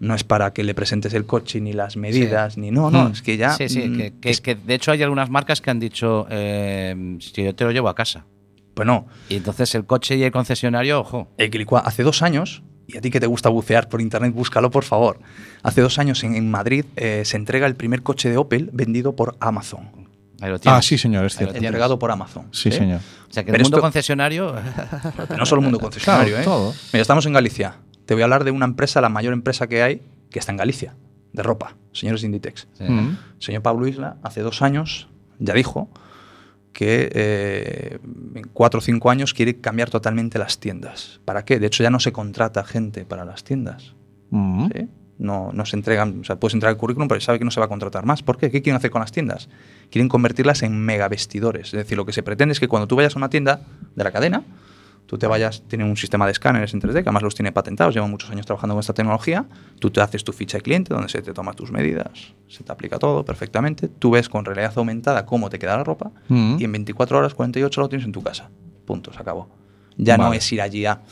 No es para que le presentes el coche ni las medidas, ni no, no, Hmm. es que ya... sí, sí, mm, que, que- es- que de hecho hay algunas marcas que han dicho, eh, si yo te lo llevo a casa. Pues no, Y entonces el coche y el concesionario, ojo. el hace dos años, y a ti que te gusta bucear por internet, búscalo por favor. Hace dos años en, en Madrid eh, se entrega el primer coche de Opel vendido por Amazon. Ahí lo tienes. Ah, sí, señor, es cierto. Entregado por Amazon. Sí, ¿eh? señor. O sea que Pero el mundo esto- concesionario. No solo el mundo concesionario, Claro, ¿eh? todo. Mira, estamos en Galicia. Te voy a hablar de una empresa, la mayor empresa que hay, que está en Galicia, de ropa, señores de Inditex. Sí. Mm. Señor Pablo Isla, hace dos años, ya dijo que eh, en cuatro o cinco años quiere cambiar totalmente las tiendas. ¿Para qué? De hecho, ya no se contrata gente para las tiendas. Mm. ¿sí? No, no se entregan, o sea, puedes entregar el currículum, pero sabe que no se va a contratar más. ¿Por qué? ¿Qué quieren hacer con las tiendas? Quieren convertirlas en mega vestidores. Es decir, lo que se pretende es que cuando tú vayas a una tienda de la cadena, tú te vayas, tienen un sistema de escáneres en 3D, que además los tiene patentados, llevan muchos años trabajando con esta tecnología, tú te haces tu ficha de cliente donde se te toma tus medidas, se te aplica todo perfectamente, tú ves con realidad aumentada cómo te queda la ropa Mm. y en 24 horas, 48 lo tienes en tu casa. Punto, se acabó. Ya no es ir allí a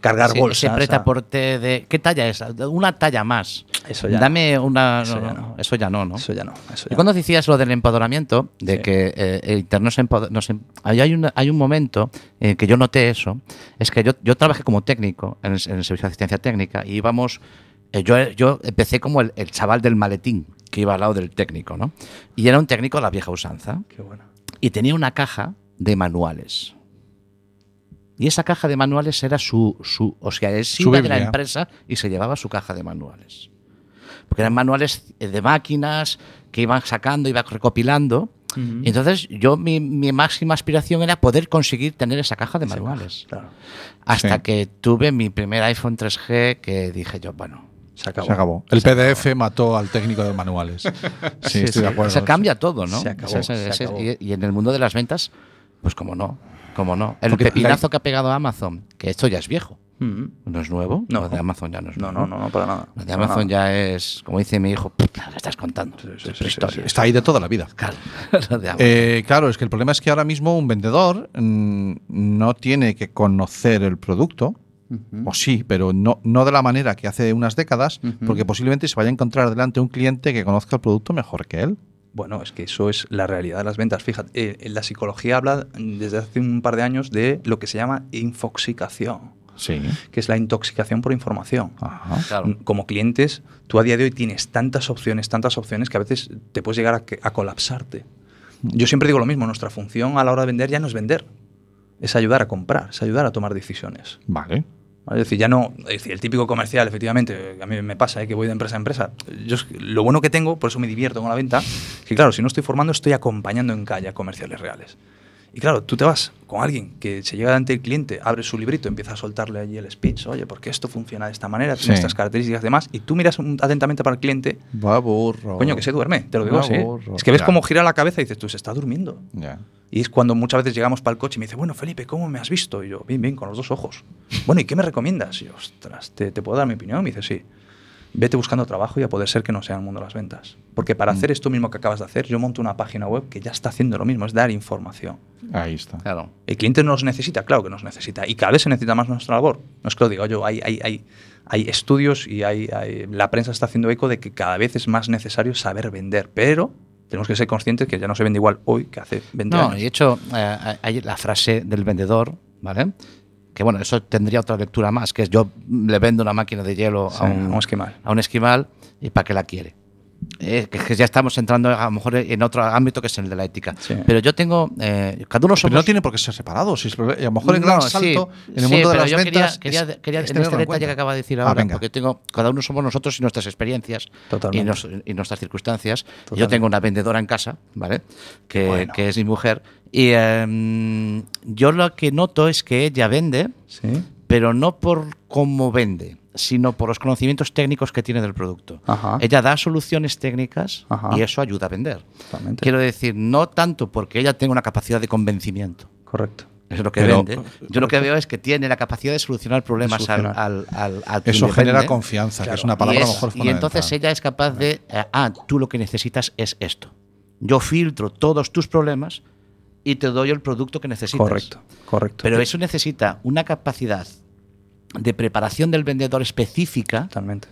cargar Ese- bolsas. Ese pretaporte de. ¿Qué talla es? Una talla más. Eso ya Dame una. Eso no, ya no. Eso ya no, ¿no? Eso ya no. Eso Y ya cuando decías lo del empoderamiento, de Sí. que eh, el Internet nos, empoder- nos em- hay, hay un, hay un momento en que yo noté eso, es que yo, yo trabajé como técnico en el, en el servicio de asistencia técnica y íbamos, eh, yo, yo empecé como el, el chaval del maletín que iba al lado del técnico, ¿no? Y era un técnico de la vieja usanza Qué bueno. y tenía una caja de manuales. Y esa caja de manuales era su, su o sea, él se iba de la empresa y se llevaba su caja de manuales. porque eran manuales eh, de máquinas que iban sacando, iba recopilando. Y entonces yo mi, mi máxima aspiración era poder conseguir tener esa caja de manuales. Claro. Hasta Sí. que tuve mi primer iPhone 3G que dije yo, bueno, Se acabó. Se acabó. El PDF mató al técnico de manuales. Sí, estoy de acuerdo. Se cambia todo, ¿no? Se acabó, O sea, ese- se ese- acabó. y, y en el mundo de las ventas, pues como no, como no. El Porque pepinazo la- que ha pegado Amazon, que esto ya es viejo, Mm. no es nuevo. No. Lo de Amazon ya no es nuevo. no, no, no, para nada. Lo de Amazon nada. ya es, como dice mi hijo, "Puta, ¿qué estás contando? sí, sí, sí. Está ahí de toda la vida. Claro. Eh, claro, es que el problema es que ahora mismo un vendedor mm, no tiene que conocer el producto, o sí, pero no, no de la manera que hace unas décadas, porque posiblemente se vaya a encontrar delante un cliente que conozca el producto mejor que él. Bueno, es que eso es la realidad de las ventas. Fíjate, eh, la psicología habla desde hace un par de años de lo que se llama infoxicación, Sí. que es la intoxicación por información. Ajá. Claro. Como clientes, tú a día de hoy tienes tantas opciones, tantas opciones que a veces te puedes llegar a, que- a colapsarte. Yo siempre digo lo mismo, nuestra función a la hora de vender ya no es vender, es ayudar a comprar, es ayudar a tomar decisiones. Vale. ¿Vale? Es decir, ya no, es decir, el típico comercial, efectivamente, a mí me pasa, ¿eh? que voy de empresa a empresa. Yo, lo bueno que tengo, por eso me divierto con la venta, que claro, si no estoy formando, estoy acompañando en calle a comerciales reales. Y claro, tú te vas con alguien que se llega delante del cliente, abre su librito, empieza a soltarle allí el speech, oye, porque esto funciona de esta manera, tiene Sí. estas características y demás, y tú miras un- atentamente para el cliente, Va burro. coño, que se duerme, te lo digo Va así. ¿eh? Es que ves Ya. cómo gira la cabeza y dices, tú, se está durmiendo. Ya. Y es cuando muchas veces llegamos para el coche y me dice, bueno, Felipe, ¿cómo me has visto? Y yo, bien, bien, con los dos ojos. Bueno, ¿y qué me recomiendas? Y yo, ostras, ¿te, te puedo dar mi opinión? Me dice, sí. Vete buscando trabajo y a poder ser que no sea el mundo de las ventas. Porque para hacer esto mismo que acabas de hacer, yo monto una página web que ya está haciendo lo mismo, es dar información. Ahí está. Claro. El cliente nos necesita, claro que nos necesita. Y cada vez se necesita más nuestra labor. No es que lo diga yo, hay, hay, hay, hay estudios y hay, hay- la prensa está haciendo eco de que cada vez es más necesario saber vender. Pero tenemos que ser conscientes que ya no se vende igual hoy que hace 20 No, años. y de hecho, eh, hay la frase del vendedor, ¿vale? Que bueno, eso tendría otra lectura más, que es yo le vendo una máquina de hielo Sí, a, un, un esquimal. a un esquimal y para qué la quiere. Eh, que, que ya estamos entrando a lo mejor en otro ámbito que es el de la ética. Sí. Pero yo tengo, eh, cada uno Pero somos... no tiene por qué ser separado. Si es- a lo mejor el gran No, sí, salto en el sí, mundo de pero las yo quería- ventas. Quería, es- quería- es en este en detalle cuenta. que acaba de decir Ah, ahora, venga. porque tengo, cada uno somos nosotros y nuestras experiencias y, Totalmente. nos- y nuestras circunstancias. Yo Totalmente. tengo una vendedora en casa, ¿vale? Que, Bueno. que es mi mujer. Y em, yo lo que noto es que ella vende, Sí. pero no por cómo vende, sino por los conocimientos técnicos que tiene del producto. Ajá. Ella da soluciones técnicas Ajá. y eso ayuda a vender. Totalmente. Quiero decir, no tanto porque ella tenga una capacidad de convencimiento. Correcto. Eso es lo que Pero- vende. Yo lo que veo es que tiene la capacidad de solucionar problemas al, solucionar. al, al, al quien Eso genera vende. confianza, que es una Y palabra a lo es- mejor y entonces ella es capaz de, eh, ah, tú lo que necesitas es esto. Yo filtro todos tus problemas y te doy el producto que necesitas. Correcto. Correcto. Pero eso necesita una capacidad de preparación del vendedor específica, Totalmente.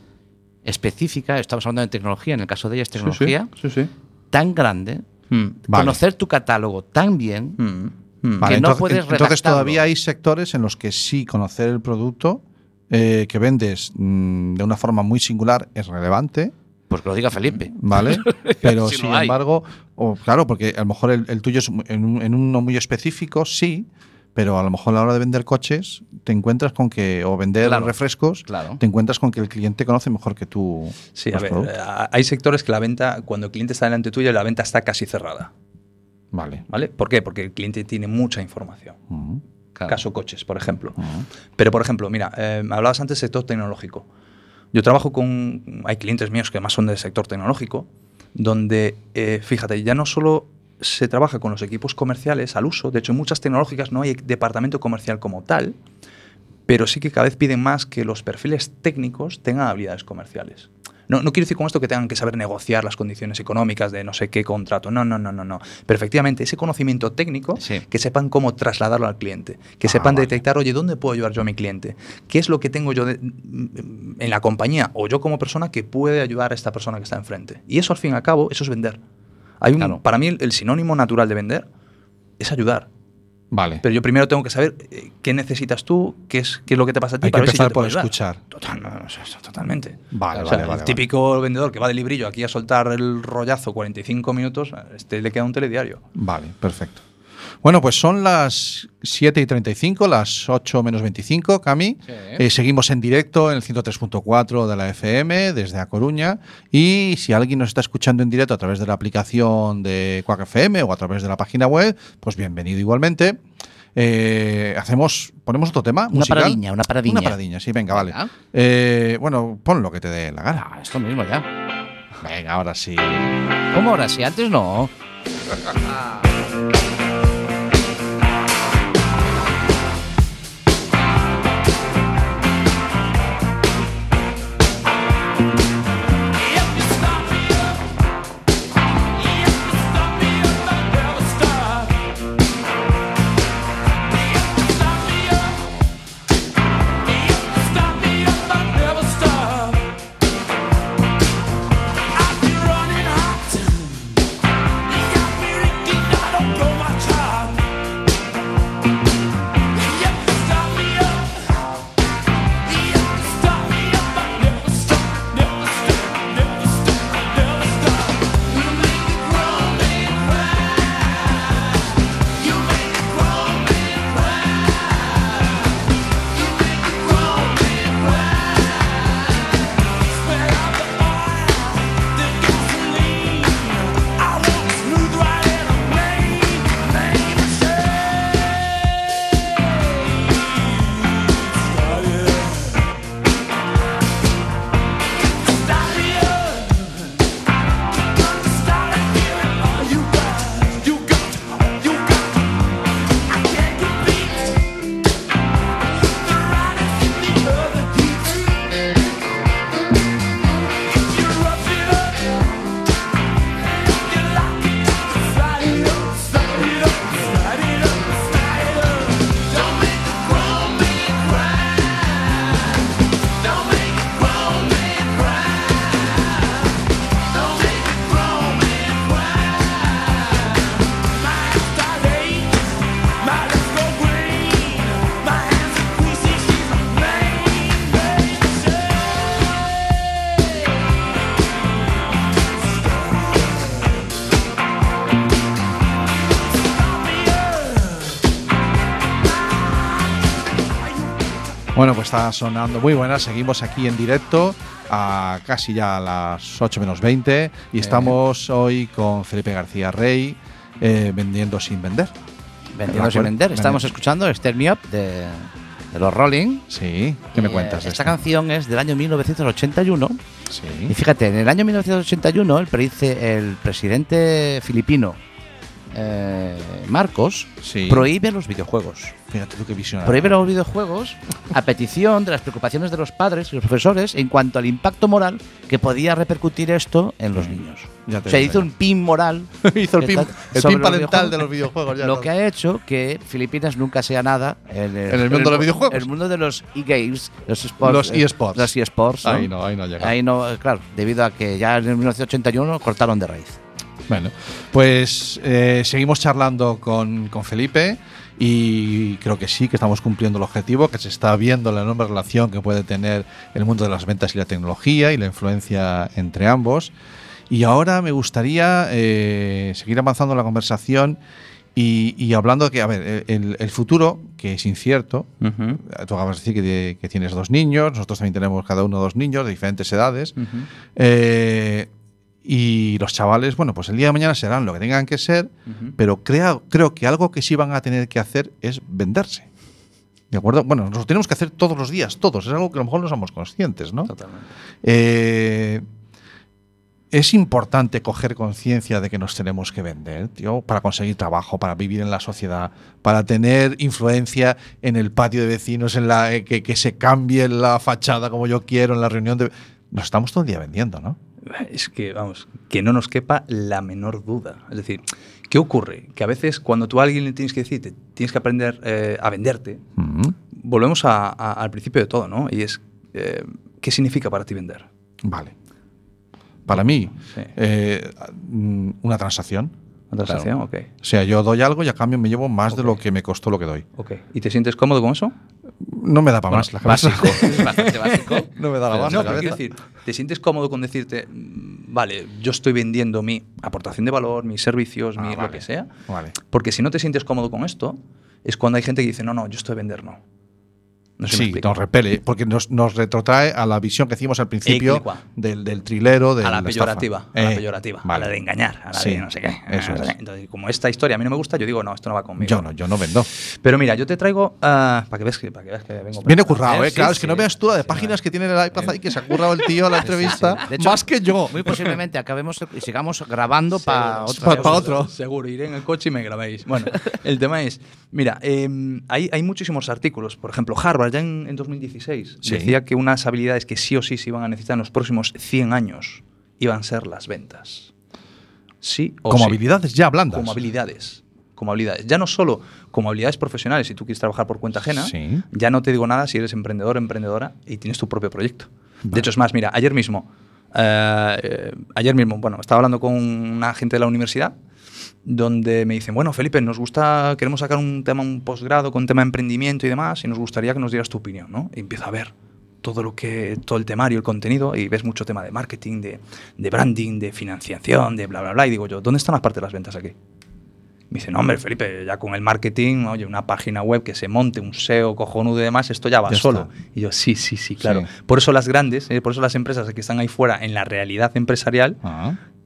específica, estamos hablando de tecnología, en el caso de ella es Sí, sí. tecnología, Sí, sí. tan grande, Mm. Vale. conocer tu catálogo tan bien, Mm. Mm. Vale, que no entonces, puedes entonces todavía hay sectores en los que sí conocer el producto eh, que vendes mm, de una forma muy singular es relevante, pues que lo diga Felipe. ¿vale? Pero Si sin no embargo, claro, porque a lo mejor el, el tuyo es en, un- en uno muy específico, sí, pero a lo mejor a la hora de vender coches te encuentras con que, o vender Claro, refrescos, claro. te encuentras con que el cliente conoce mejor que tú. Sí, a ver, productos. eh, hay sectores que la venta, cuando el cliente está delante tuyo, la venta está casi cerrada. Vale. ¿Vale? ¿Por qué? Porque el cliente tiene mucha información. Claro. Caso coches, por ejemplo. Pero, por ejemplo, mira, eh, me hablabas antes del sector tecnológico. Yo trabajo con. Hay clientes míos que más son del sector tecnológico, donde, eh, fíjate, ya no solo se trabaja con los equipos comerciales al uso, de hecho, en muchas tecnológicas no hay departamento comercial como tal, pero sí que cada vez piden más que los perfiles técnicos tengan habilidades comerciales. No, no quiero decir con esto que tengan que saber negociar las condiciones económicas de no sé qué contrato. No, no, no, no, no. Pero efectivamente, ese conocimiento técnico, Sí. que sepan cómo trasladarlo al cliente, que Ah, sepan vale. detectar, oye, ¿dónde puedo ayudar yo a mi cliente? ¿Qué es lo que tengo yo de- en la compañía o yo como persona que puede ayudar a esta persona que está enfrente? Y eso, al fin y al cabo, eso es vender. Hay un, Claro. Para mí, el, el sinónimo natural de vender es ayudar. Vale. Pero yo primero tengo que saber eh, qué necesitas tú, qué es, qué es lo que te pasa a ti Hay que para si yo empezar te por escuchar. Total, no, no, eso totalmente. Vale, O sea, vale, el vale, típico vendedor que va de librillo aquí a soltar el rollazo 45 minutos, este le queda un telediario. Vale, perfecto. Bueno, pues son las 7 y 35, las 8 menos 25, Cami. Eh, seguimos en directo en el 103.4 de la FM desde A Coruña. Y si alguien nos está escuchando en directo a través de la aplicación de Quack FM o a través de la página web, pues bienvenido igualmente. Eh, hacemos, ponemos otro tema. Una musical? paradiña, una paradiña. Una paradiña, sí, venga, vale. Eh, bueno, pon lo que te dé la gana. Ah, esto mismo ya. Venga, ahora sí. ¿Cómo ahora? Si antes no. está sonando muy buena. Seguimos aquí en directo a casi ya a las 8 menos 20 y estamos hoy con Felipe García Rey eh, vendiendo sin vender. Vendiendo sin vender. Estamos escuchando Step Me Up de, de los Rolling. Sí, ¿qué me Y, cuentas? eh, de Esta canción es del año 1981. Y Sí. fíjate, en el año 1981 el, predice- el presidente filipino eh, Marcos Sí. prohíbe los videojuegos. Fíjate tú qué visionario. Prohíbe los videojuegos a petición de las preocupaciones de los padres y los profesores en cuanto al impacto moral que podía repercutir esto en los niños. Ya te o sea, hizo un pin moral. Hizo el pin, el pin los parental de los videojuegos. ya Lo no. que ha hecho que Filipinas nunca sea nada en el, En el mundo de los videojuegos. En el mundo de los e-games, los esports. Los eh, eSports. Los eSports. ¿no? Ahí no, ahí no llega. Ahí no, eh, claro, debido a que ya en el 1981 cortaron de raíz. Bueno, pues eh, seguimos charlando con, con Felipe y creo que sí, que estamos cumpliendo el objetivo, que se está viendo la enorme relación que puede tener el mundo de las ventas y la tecnología y la influencia entre ambos. Y ahora me gustaría eh, seguir avanzando la conversación y, y hablando de que, a ver, el, el futuro, que es incierto, tú acabas de decir que, que tienes dos niños, nosotros también tenemos cada uno dos niños de diferentes edades. Eh, y los chavales, bueno, pues el día de mañana serán lo que tengan que ser, pero creo, creo que algo que sí van a tener que hacer es venderse. ¿De acuerdo? Bueno, nos lo tenemos que hacer todos los días, todos. Es algo que a lo mejor no somos conscientes, ¿no? Totalmente. Eh, es importante coger conciencia de que nos tenemos que vender, tío, para conseguir trabajo, para vivir en la sociedad, para tener influencia en el patio de vecinos, en la eh, que, que se cambie la fachada como yo quiero, en la reunión de. Nos estamos todo el día vendiendo, ¿no? Es que, vamos, que no nos quepa la menor duda. Es decir, ¿qué ocurre? Que a veces cuando tú a alguien le tienes que decir, te- tienes que aprender eh, a venderte, volvemos a- a- al principio de todo, ¿no? Y es, eh, ¿qué significa para ti vender? Vale. Para mí, Sí. eh, mm, una transacción. O sea, yo doy algo y a cambio me llevo más de lo que me costó lo que doy. Ok. ¿Y te sientes cómodo con eso? No me da para más la cabeza. Básico. es bastante básico. No me da la no, base la cabeza. decir, ¿te sientes cómodo con decirte, mm, vale, yo estoy vendiendo mi aportación de valor, mis servicios, Ah, mi, lo vale. que sea. Vale. Porque si no te sientes cómodo con esto, es cuando hay gente que dice, no, no, yo estoy a vender, no. No sé Sí, nos repele, porque nos, nos retrotrae a la visión que hicimos al principio del, del trilero, de a la peyorativa, a la Eh, peyorativa, vale. a la de engañar, a la Sí, de no sé qué. eso es. Entonces, como esta historia a mí no me gusta, yo digo, no, esto no va conmigo. Yo no, yo no vendo. Pero mira, yo te traigo, ah, para que veas que, para que veas que vengo Viene currado, ¿eh? Sí, claro, es sí, que no veas tú la de sí, páginas que tiene en el iPad ahí que se ha currado el tío a la entrevista De hecho, más que yo. Muy posiblemente acabemos y sigamos grabando para Seguro, otra Pa- cosa. pa' otro. Seguro, iré en el coche y me grabáis. Bueno, el tema es, mira, eh, hay, hay muchísimos artículos. Por ejemplo, Harvard ya en, en 2016 Sí. decía que unas habilidades que sí o sí se iban a necesitar en los próximos 100 años iban a ser las ventas. Sí o Como sí. habilidades ya blandas. Como habilidades. Como habilidades. Ya no solo como habilidades profesionales, si tú quieres trabajar por cuenta ajena, Sí. ya no te digo nada si eres emprendedor o emprendedora y tienes tu propio proyecto. De hecho, es más, mira, ayer mismo, eh, eh, ayer mismo, bueno, estaba hablando con una gente de la universidad donde me dicen, bueno, Felipe, nos gusta, queremos sacar un tema, un posgrado con tema de emprendimiento y demás, y nos gustaría que nos dieras tu opinión, ¿no? Y empiezo a ver todo lo que, todo el temario, el contenido, y ves mucho tema de marketing, de, de branding, de financiación, de bla, bla, bla, y digo yo, ¿dónde están las partes de las ventas aquí? Me dice, no, hombre, Felipe, ya con el marketing, oye, una página web que se monte, un SEO cojonudo y demás, esto ya va Ya solo. está. Y yo, sí, sí, sí, claro. Sí. Por eso las grandes, eh, por eso las empresas que están ahí fuera en la realidad empresarial,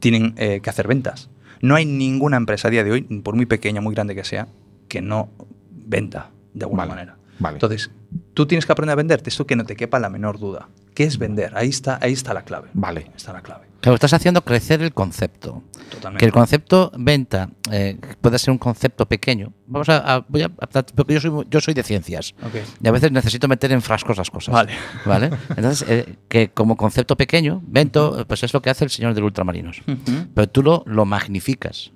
tienen eh, que hacer ventas. No hay ninguna empresa a día de hoy, por muy pequeña, muy grande que sea, que no venda de alguna Vale, manera. vale. Entonces, tú tienes que aprender a venderte, esto que no te quepa la menor duda. ¿Qué es vender?Í está, ahí está la clave. Vale. Ahí está la clave. Claro, estás haciendo crecer el concepto. Totalmente. Que el concepto venta eh, puede ser un concepto pequeño. Vamos a, a- voy a, a- porque yo soy, yo soy de ciencias Ok. y a veces necesito meter en frascos las cosas. Vale. ¿Vale? Entonces, eh, que como concepto pequeño, vento, pues es lo que hace el señor del ultramarinos. Pero tú lo, lo magnificas.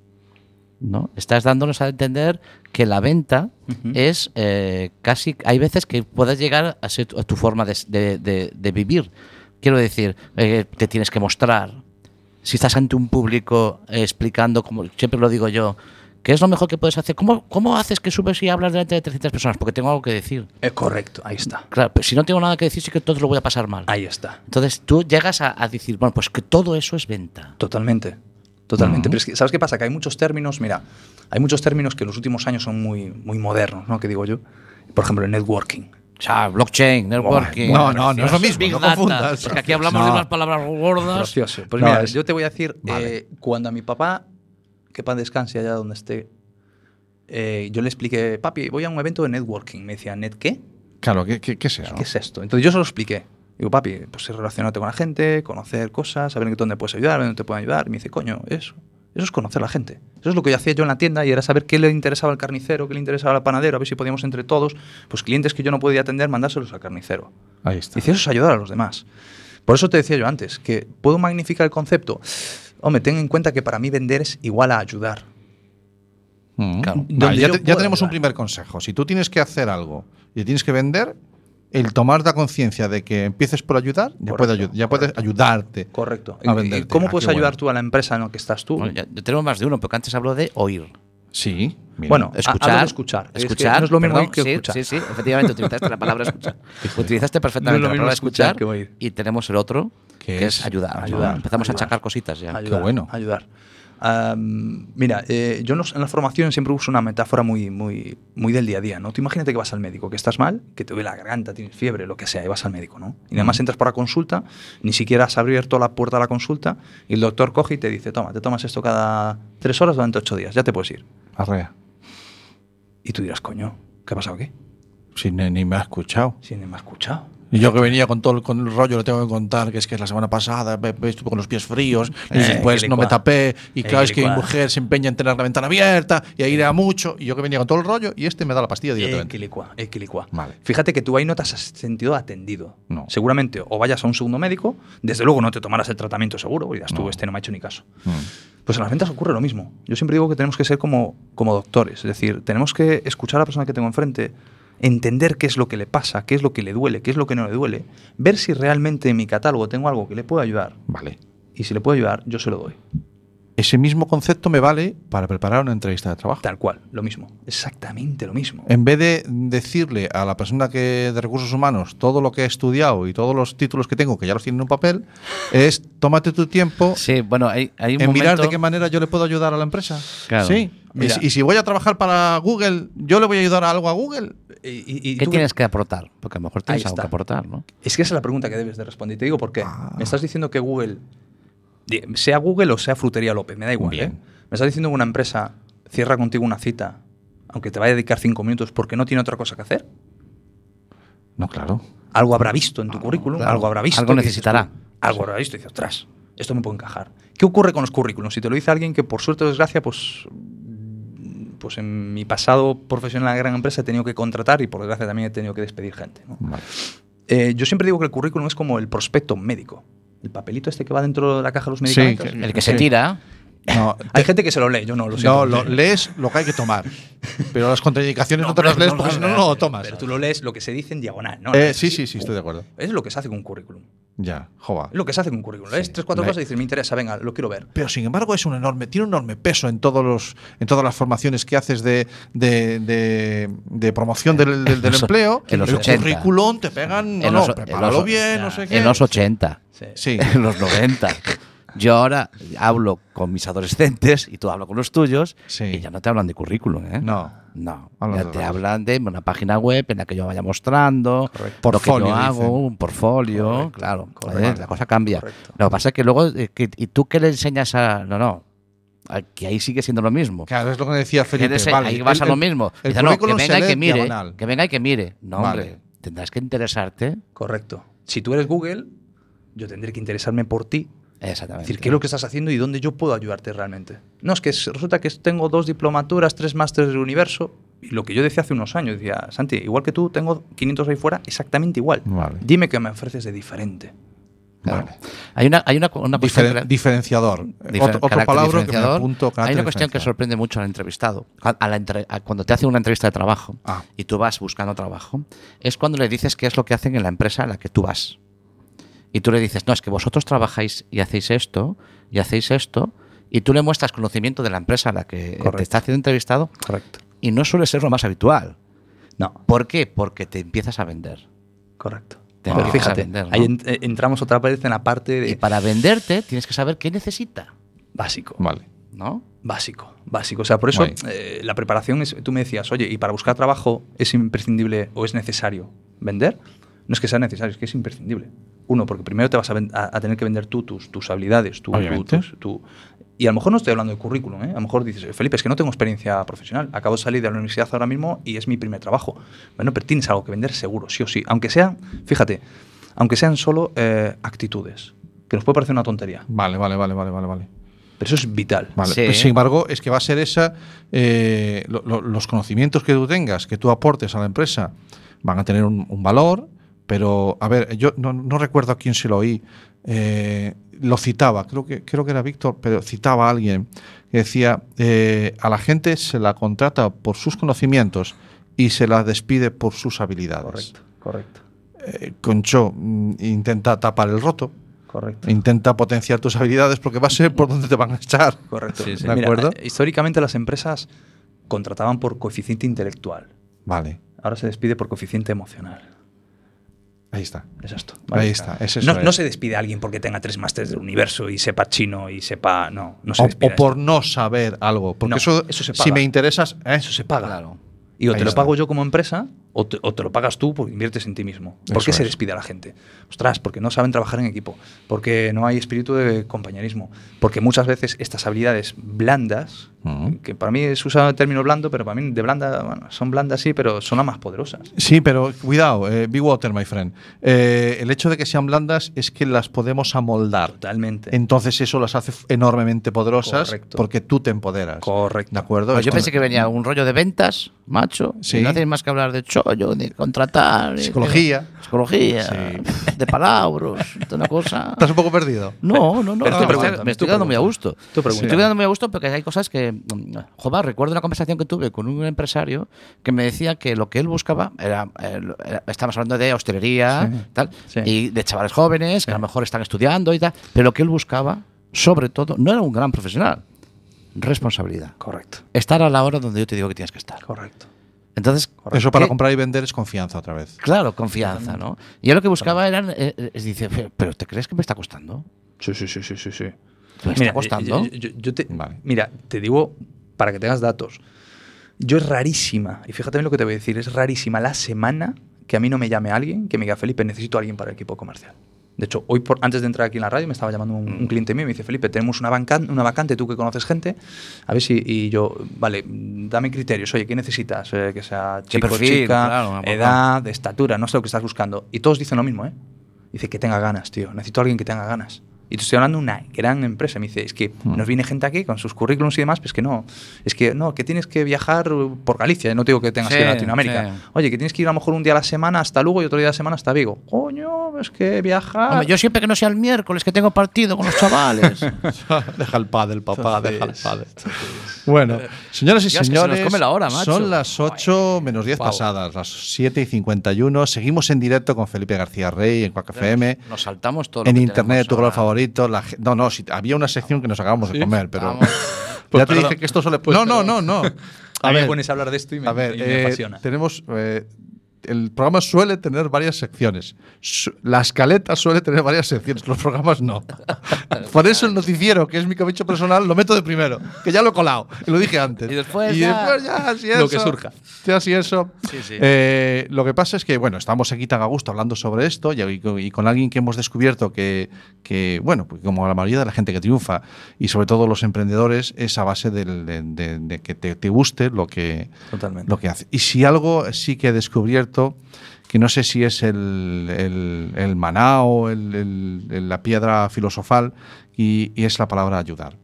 ¿no? Estás dándonos a entender que la venta es eh, casi. Hay veces que puedes llegar a ser tu, a tu forma de, de- de- de vivir. Quiero decir, eh, te tienes que mostrar. Si estás ante un público eh, explicando, como siempre lo digo yo, ¿qué es lo mejor que puedes hacer? ¿Cómo, cómo haces que subes y hablas delante de 300 personas? Porque tengo algo que decir. Eh, correcto, ahí está. Claro, pero si no tengo nada que decir, sí que todo lo voy a pasar mal. Ahí está. Entonces tú llegas a, a decir, bueno, pues que todo eso es venta. Totalmente. Totalmente. Pero es que, ¿sabes qué pasa? Que hay muchos términos, mira, hay muchos términos que en los últimos años son muy, muy modernos, ¿no? Que digo yo. Por ejemplo, el networking. O sea, blockchain, networking. No, no, no es lo mismo, Big no data. confundas. Porque aquí hablamos No. de unas palabras gordas. Precioso. Pues No, mira, es- yo te voy a decir, Vale. eh, cuando a mi papá, que pan descanse allá donde esté, eh, yo le expliqué, papi, voy a un evento de networking. Me decía, ¿net qué? Claro, ¿qué, qué, qué es eso? ¿Qué es esto? Entonces yo se lo expliqué. Digo, papi, pues es relacionarte con la gente, conocer cosas, saber en dónde puedes ayudar, dónde te pueden ayudar. Y me dice, coño, eso. Eso es conocer a la gente. Eso es lo que yo hacía yo en la tienda y era saber qué le interesaba al carnicero, qué le interesaba al panadero, a ver si podíamos entre todos, pues clientes que yo no podía atender, mandárselos al carnicero. Ahí está. Dice, eso es ayudar a los demás. Por eso te decía yo antes, que puedo magnificar el concepto. Hombre, ten en cuenta que para mí vender es igual a ayudar. Mm. Claro. Vale, ya, te- tenemos un primer consejo. Si tú tienes que hacer algo y tienes que vender, el tomar la conciencia de que empieces por ayudar, ya, Correcto, puede ayu- ya puedes correcto. ayudarte. Correcto. A ¿Y- ¿Y venderte. cómo Ah, puedes qué ayudar bueno. tú a la empresa en la que estás tú? Bueno, ya- tenemos más de uno, porque antes habló de oír. Sí. mira. Bueno, ha- Escuchar. hablo de escuchar. Es que Escuchar. no es lo mismo perdón, que sí, escuchar. Sí, sí, efectivamente, utilizaste la palabra escuchar. Utilizaste perfectamente No la palabra escuchar escuchar, que oír. y tenemos el otro, Que que, es ayudar. ayudar, Empezamos ayudar. a achacar cositas ya. Ayudar, bueno. Ayudar. Mira, eh, yo en los- en la formación siempre uso una metáfora muy, muy, muy del día a día, ¿no? Tú imagínate que vas al médico, que estás mal, que te duele la garganta, tienes fiebre, lo que sea, y vas al médico, ¿no? Y nada más entras por la consulta, ni siquiera has abierto la puerta a la consulta, y el doctor coge y te dice, toma, te tomas esto cada tres horas durante ocho días, ya te puedes ir. Arrea. Y tú dirás, coño, ¿qué ha pasado aquí? Si ni, ni me ha escuchado. Si ni me ha escuchado. Y yo que venía con todo el, con el rollo, le tengo que contar que es que la semana pasada me- me estuve con los pies fríos y Eh, después no me tapé. Y Eh, claro, es que mi mujer se empeña en tener la ventana abierta y ahí irá mucho. Y yo que venía con todo el rollo y este me da la pastilla directamente. Equilicua, equilicua. Vale. Fíjate que tú ahí no te has sentido atendido. No. Seguramente o vayas a un segundo médico, desde luego no te tomarás el tratamiento seguro, y dirás tú, No. este no me ha hecho ni caso. Mm. Pues en las ventas ocurre lo mismo. Yo siempre digo que tenemos que ser como, como doctores, es decir, tenemos que escuchar a la persona que tengo enfrente, entender qué es lo que le pasa, qué es lo que le duele, qué es lo que no le duele, ver si realmente en mi catálogo tengo algo que le pueda ayudar Vale. y si le puedo ayudar, yo se lo doy. ese mismo concepto me vale para preparar una entrevista de trabajo. Tal cual, lo mismo. Exactamente lo mismo. En vez de decirle a la persona que de recursos humanos todo lo que he estudiado y todos los títulos que tengo, que ya los tiene en un papel, es tómate tu tiempo Sí, bueno, hay, hay un en mirar momento- de qué manera yo le puedo ayudar a la empresa. Claro. Sí. Y Mira. si- y si voy a trabajar para Google, yo le voy a ayudar a algo a Google. Y- y- y ¿Qué tú- tienes que aportar? Porque a lo mejor tienes algo que aportar, ¿no? Es que esa es la pregunta que debes de responder. Y te digo por qué. Ah. Me estás diciendo que Google, sea Google o sea Frutería López, me da igual. Bien. ¿eh? Me estás diciendo que una empresa cierra contigo una cita, aunque te vaya a dedicar cinco minutos porque no tiene otra cosa que hacer. No, claro. Algo habrá visto en tu currículum, claro. algo habrá visto. Algo dices necesitará. Algo habrá visto y dices, ostras, esto me puede encajar. ¿Qué ocurre con los currículums? Si te lo dice alguien que por suerte o desgracia, pues, pues en mi pasado profesional en la gran empresa he tenido que contratar y por desgracia también he tenido que despedir gente. ¿no? Vale. Eh, yo siempre digo que el currículum es como el prospecto médico. El papelito este que va dentro de la caja de los Sí, medicamentos. que- El que Sí. se tira. No, Hay gente que se lo lee, yo no lo siento. no lo, lees lo que hay que tomar. Pero las contraindicaciones no, te pero las lees no, porque no, si no, no, no lo tomas. Pero tú lo lees lo que se dice en diagonal, ¿no? Eh, sí, sí, sí, estoy de acuerdo. Es lo que se hace con un currículum. Ya, jova. Es lo que se hace con un currículum. Lees tres, cuatro cosas y dices, me interesa, venga, lo quiero ver. Pero sin embargo es un enorme, tiene un enorme peso en todos los, en todas las formaciones que haces de, de, de- de promoción del, del- del los- empleo. en los el 80. currículum te pegan, no, En no, los- en prepáralo los- bien, ya, no sé qué. En los 80. Sí. Sí. En los 90. Yo ahora hablo con mis adolescentes y tú hablas con los tuyos Sí. y ya no te hablan de currículum, ¿eh? No. No. Ya te hablan de una página web en la que yo vaya mostrando lo que yo hago, dicen. un portfolio, Correcto, claro. correcto. ¿eh? La cosa cambia. Correcto. Lo que pasa es que luego, eh, que- ¿y tú qué le enseñas a.? No, no. Que ahí sigue siendo lo mismo. Claro, es lo que decía Felipe. Eres- vale, ahí vas el- a lo mismo. El no, que venga y que mire. diagonal. Que venga y que mire. No, Vale. hombre. Tendrás que interesarte. Correcto. Si tú eres Google, yo tendré que interesarme por ti. Es decir, qué es lo que estás haciendo y dónde yo puedo ayudarte realmente. No, es que es- resulta que tengo dos diplomaturas, tres másteres del universo. Y lo que yo decía hace unos años, decía, Santi, igual que tú, tengo 500 ahí fuera, exactamente igual. Vale. Dime qué me ofreces de diferente. Claro. Vale. Hay una, hay una, cuestión diferenciador. Difer- otro otro palabra que me apunto. Hay una cuestión que sorprende mucho al entrevistado. A- a la entre- a cuando te hacen una entrevista de trabajo Ah. y tú vas buscando trabajo, es cuando le dices qué es lo que hacen en la empresa a la que tú vas. Y tú le dices, no, es que vosotros trabajáis y hacéis esto, y hacéis esto, y tú le muestras conocimiento de la empresa a la que Correcto. te está haciendo entrevistado, Correcto. y no suele ser lo más habitual. No, ¿Por qué? Porque te empiezas a vender. correcto. Te Pero empiezas a fíjate, vender, ¿no? ahí eh, entramos otra vez en la parte de Y para venderte tienes que saber qué necesita, básico. Vale. ¿no? Básico, básico. O sea, por eso eh, la preparación es. Tú me decías, oye, ¿y para buscar trabajo es imprescindible o es necesario vender? No es que sea necesario, es que es imprescindible. Uno, porque primero te vas a, ven- a- a tener que vender tú tus, tus habilidades, tu, y a lo mejor no estoy hablando de currículum, ¿eh? a lo mejor dices, Felipe, es que no tengo experiencia profesional, acabo de salir de la universidad ahora mismo y es mi primer trabajo. Bueno, pero tienes algo que vender seguro, sí o sí. Aunque sean, fíjate, aunque sean solo eh, actitudes, que nos puede parecer una tontería, Vale, vale, vale, vale, vale, vale. pero eso es vital. Vale. Sí. Pues, sin embargo, es que va a ser esa. eh, lo- lo- los conocimientos que tú tengas, que tú aportes a la empresa, van a tener un, un valor. Pero, a ver, yo no, no recuerdo a quién se lo oí. eh, lo citaba, creo que, creo que era Víctor, pero citaba a alguien que decía: eh, a la gente se la contrata por sus conocimientos y se la despide por sus habilidades. Correcto, correcto, Eh, Concho, mm, intenta tapar el roto. correcto. Intenta potenciar tus habilidades porque va a ser por donde te van a echar. Correcto. Sí, sí. Mira, ¿De acuerdo? eh, históricamente las empresas contrataban por coeficiente intelectual. Vale, Ahora se despide por coeficiente emocional. Ahí está. Es esto. Ahí está, es eso no, es. no se despide a alguien porque tenga tres másteres del universo y sepa chino y sepa. No, no se O, despide. o por no saber algo. Porque No, eso, eso se si paga. me interesas, ¿eh? Eso se paga. Claro. Y o Ahí te lo está. pago yo como empresa o te, o te lo pagas tú porque inviertes en ti mismo. ¿Por Eso qué se es. despide a la gente? Ostras, porque no saben trabajar en equipo, porque no hay espíritu de compañerismo, porque muchas veces estas habilidades blandas, Que para mí se usa el término blando, pero para mí de blanda, bueno, son blandas sí, pero son las más poderosas. Sí, pero cuidado, eh, be water, my friend. Eh, el hecho de que sean blandas es que las podemos amoldar. Totalmente. Entonces eso las hace enormemente poderosas Correcto. porque tú te empoderas. Correcto. ¿De acuerdo? Pues yo pensé que venía un rollo de ventas, macho. Sí. y no hacéis más que hablar de chollo, de contratar. de- Psicología. Psicología. Sí. De palabras. De una cosa. ¿Estás un poco perdido? No, no, no. Pero no, tú me, estoy- me tú estoy quedando muy a gusto. Tú Me estoy quedando muy a gusto porque hay cosas que. Joder, recuerdo una conversación que tuve con un empresario que me decía que lo que él buscaba era. eh, era- estamos hablando de hostelería, Sí, tal, sí. y de chavales jóvenes que a lo mejor están estudiando y tal, pero lo que él buscaba sobre todo, no era un gran profesional. Responsabilidad. Correcto. Estar a la hora donde yo te digo que tienes que estar. Correcto. Entonces, Eso para ¿qué? comprar y vender es confianza otra vez. Claro, confianza, ¿no? Y yo lo que buscaba eran, eh, eh, es dice, pero ¿te crees que me está costando? Sí, sí, sí, sí, sí. sí. ¿Me está costando? yo- yo- yo te- Vale. Mira, te digo, para que tengas datos, yo es rarísima, y fíjate bien lo que te voy a decir, es rarísima la semana que a mí no me llame alguien que me diga, Felipe, necesito a alguien para el equipo comercial. De hecho, hoy, por, antes de entrar aquí en la radio, me estaba llamando un, Mm. un cliente mío y me dice, Felipe, tenemos una, vancan- una vacante, tú que conoces gente, a ver si... Y yo, vale, dame criterios, oye, ¿qué necesitas? Eh, que sea ¿Qué chico, perfil? chica, Claro, edad, estatura, no sé lo que estás buscando. Y todos dicen lo mismo, ¿eh? Dice que tenga ganas, tío. Necesito a alguien que tenga ganas. Y te estoy hablando de una gran empresa. Me dice, es que Hmm. nos viene gente aquí con sus currículums y demás, pues que no. Es que no, que tienes que viajar por Galicia. No te digo que tengas que ir a Latinoamérica. sí. Oye, que tienes que ir a lo mejor un día a la semana hasta Lugo y otro día a la semana hasta Vigo. Coño, es que viajar. Hombre, yo siempre que no sea el miércoles que tengo partido con los chavales. deja el pádel, papá, deja el pádel. Bueno, señoras y Ya es que se nos señores, come la hora, macho. son las 8 menos 10 Guau. pasadas, las 7 y 51. Seguimos en directo con Felipe García Rey en Cuac FM. Nos saltamos todo lo En que internet, tu color ahora. Favorito. la no, no, si, había una sección que nos acabamos de comer, pero. Vamos. ya Pues te perdón. dije que esto suele. Pues no, no, no, no. a mí me pones a hablar de esto y me, A ver, y me eh, apasiona. tenemos. eh, el programa suele tener varias secciones. La escaleta suele tener varias secciones, los programas no. Por eso el noticiero, que es mi capricho personal, lo meto de primero, que ya lo he colado, y lo dije antes. Y después y ya- después ya, Lo eso, que surja. Ya, si eso. Sí, sí. Eh, lo que pasa es que, bueno, estamos aquí tan a gusto hablando sobre esto y, y con- alguien que hemos descubierto que, que, bueno, pues como la mayoría de la gente que triunfa y sobre todo los emprendedores, es a base del- de, de- de que te, te guste lo que, Totalmente. lo que hace. Y si algo sí que he que no sé si es el, el, el maná o el- la piedra filosofal, y, y es la palabra ayudar.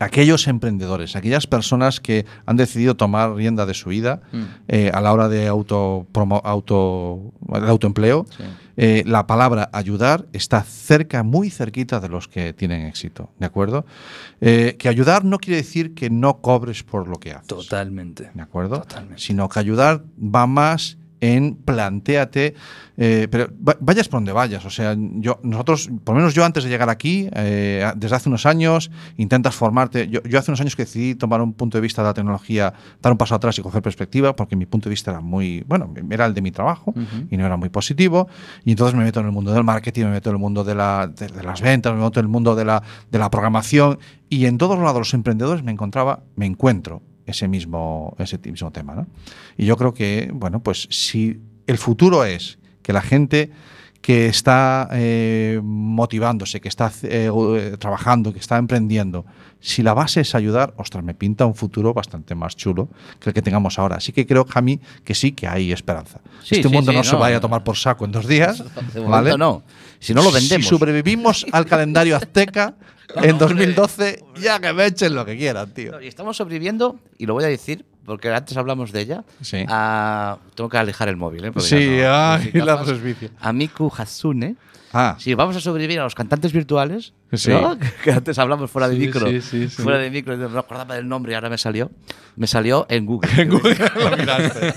Aquellos emprendedores, aquellas personas que han decidido tomar rienda de su vida Mm. eh, a la hora de auto, promo- auto, autoempleo, eh, la palabra ayudar está cerca, muy cerquita de los que tienen éxito, ¿de acuerdo? Eh, que ayudar no quiere decir que no cobres por lo que haces. Totalmente. ¿De acuerdo? Totalmente. Sino que ayudar va más en planteate, eh, pero va- vayas por donde vayas. O sea, yo, nosotros, por lo menos yo antes de llegar aquí, eh, desde hace unos años, intentas formarte. Yo, yo hace unos años que decidí tomar un punto de vista de la tecnología, dar un paso atrás y coger perspectiva, porque mi punto de vista era muy, bueno, era el de mi trabajo y no era muy positivo. Y entonces me meto en el mundo del marketing, me meto en el mundo de, la- de- de las ventas, me meto en el mundo de la, de la programación. Y en todos lados los emprendedores me encontraba, me encuentro ese mismo, ese mismo tema. ¿no? Y yo creo que, bueno, pues si el futuro es que la gente que está eh, motivándose, que está eh, eh, trabajando, que está emprendiendo, si la base es ayudar, ostras, me pinta un futuro bastante más chulo que el que tengamos ahora. Así que creo, Jami, que sí que hay esperanza. Sí, este sí, mundo sí, no, se vaya a tomar por saco en dos días. De ¿vale? no. Si no lo vendemos. Si sobrevivimos al calendario azteca en 2012, ya que me echen lo que quieran, tío. No, Y estamos sobreviviendo, y lo voy a decir, porque antes hablamos de ella. Sí. a- tengo que alejar el móvil, ¿eh? Porque Sí, no- ay, mis la presbicia. A Miku Hatsune. Ah, Sí, vamos a sobrevivir a los cantantes virtuales. Sí. ¿no? Que antes hablamos fuera de Sí, micro. sí, sí, sí. Fuera de micro, no acordaba del nombre y ahora me salió. Me salió en Google. Lo miraste.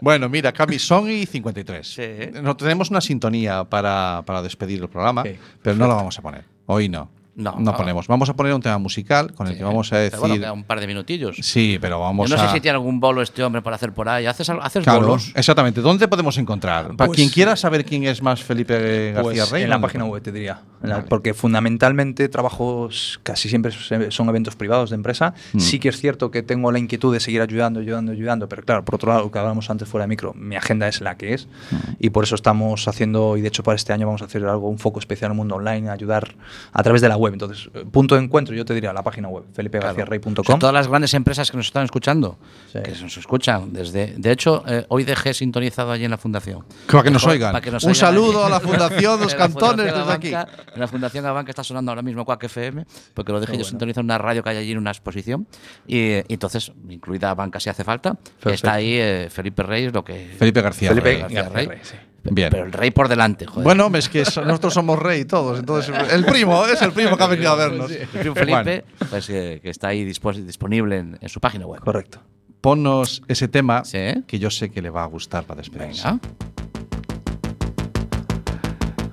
Bueno, mira, Cami, son y 53. Sí. No tenemos una sintonía para, para despedir el programa, pero no la vamos a poner. Hoy no. No, no no. ponemos. Vamos a poner un tema musical con el que vamos a decir. bueno, queda un par de minutillos. sí, pero vamos Yo no a. sé si tiene algún bolo este hombre para hacer por ahí. ¿Haces, al- haces Claro, bolos? exactamente. ¿Dónde podemos encontrar? Para Pues- quien quiera saber quién es más Felipe García Pues Rey. en la ¿dónde página web te diría. Vale. Porque fundamentalmente trabajos casi siempre son eventos privados de empresa. Mm. Sí que es cierto que tengo la inquietud de seguir ayudando, ayudando, ayudando, pero claro, por otro lado, lo que hablábamos antes fuera de micro, mi agenda es la que es Mm. y por eso estamos haciendo, y de hecho para este año vamos a hacer algo, un foco especial en el mundo online, ayudar a través de la web. Entonces, eh, punto de encuentro, yo te diría la página web, felipegarciarrey.com. O sea, todas las grandes empresas que nos están escuchando, Sí. que nos escuchan desde. De hecho, eh, hoy dejé sintonizado allí en la fundación. Para que nos Mejor, oigan. para que nos Un oigan saludo allí. a la Fundación Los Cantones desde aquí. Abanca, En la Fundación Abanca está sonando ahora mismo Quack FM, porque lo dejé Qué yo bueno. sintonizar en una radio que hay allí en una exposición. Y, y entonces, incluida Banca si hace falta, Perfecto. está ahí eh, Felipe Reyes, lo que. Felipe García Felipe Rey. García García Rey. Rey, sí. Bien. Pero el rey por delante, joder. Bueno, es que so- nosotros somos rey todos, entonces el primo, es el primo que ha venido a vernos. el primo Felipe, pues, eh, que está ahí dispo- disponible en, en su página web. Correcto. Ponnos ese tema Sí. que yo sé que le va a gustar para despedirse. Venga.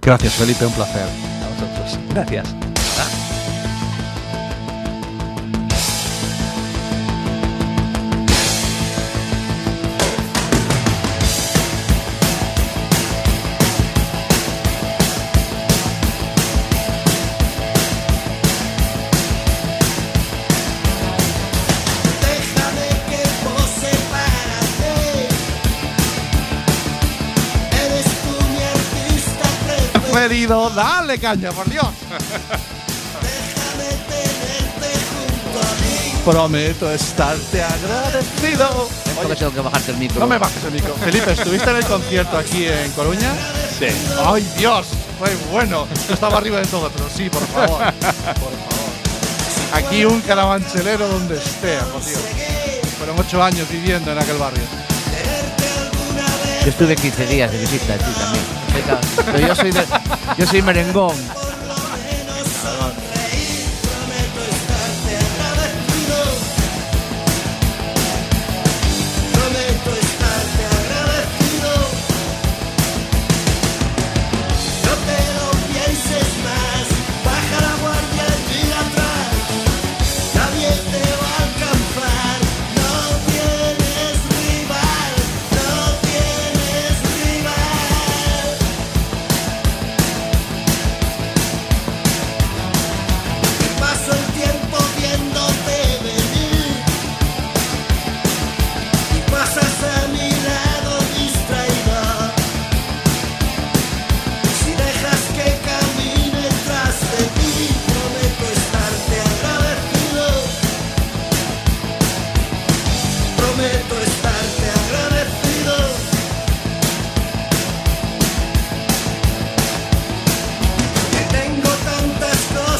Gracias, Felipe, un placer. A vosotros. Gracias. Querido, dale caña, por Dios. Prometo estarte agradecido. Esto que tengo que bajarte el micro. No me bajes el micro. Felipe, ¿estuviste en el concierto aquí en Coruña? Sí. ¡Ay, Dios! Fue bueno. Yo estaba arriba de todo, pero sí, por favor. Por favor. Aquí un caravancelero donde esté, por Dios. Fueron ocho años viviendo en aquel barrio. Yo estuve 15 días de visita aquí también. Pero yo soy, de- yo soy merengón.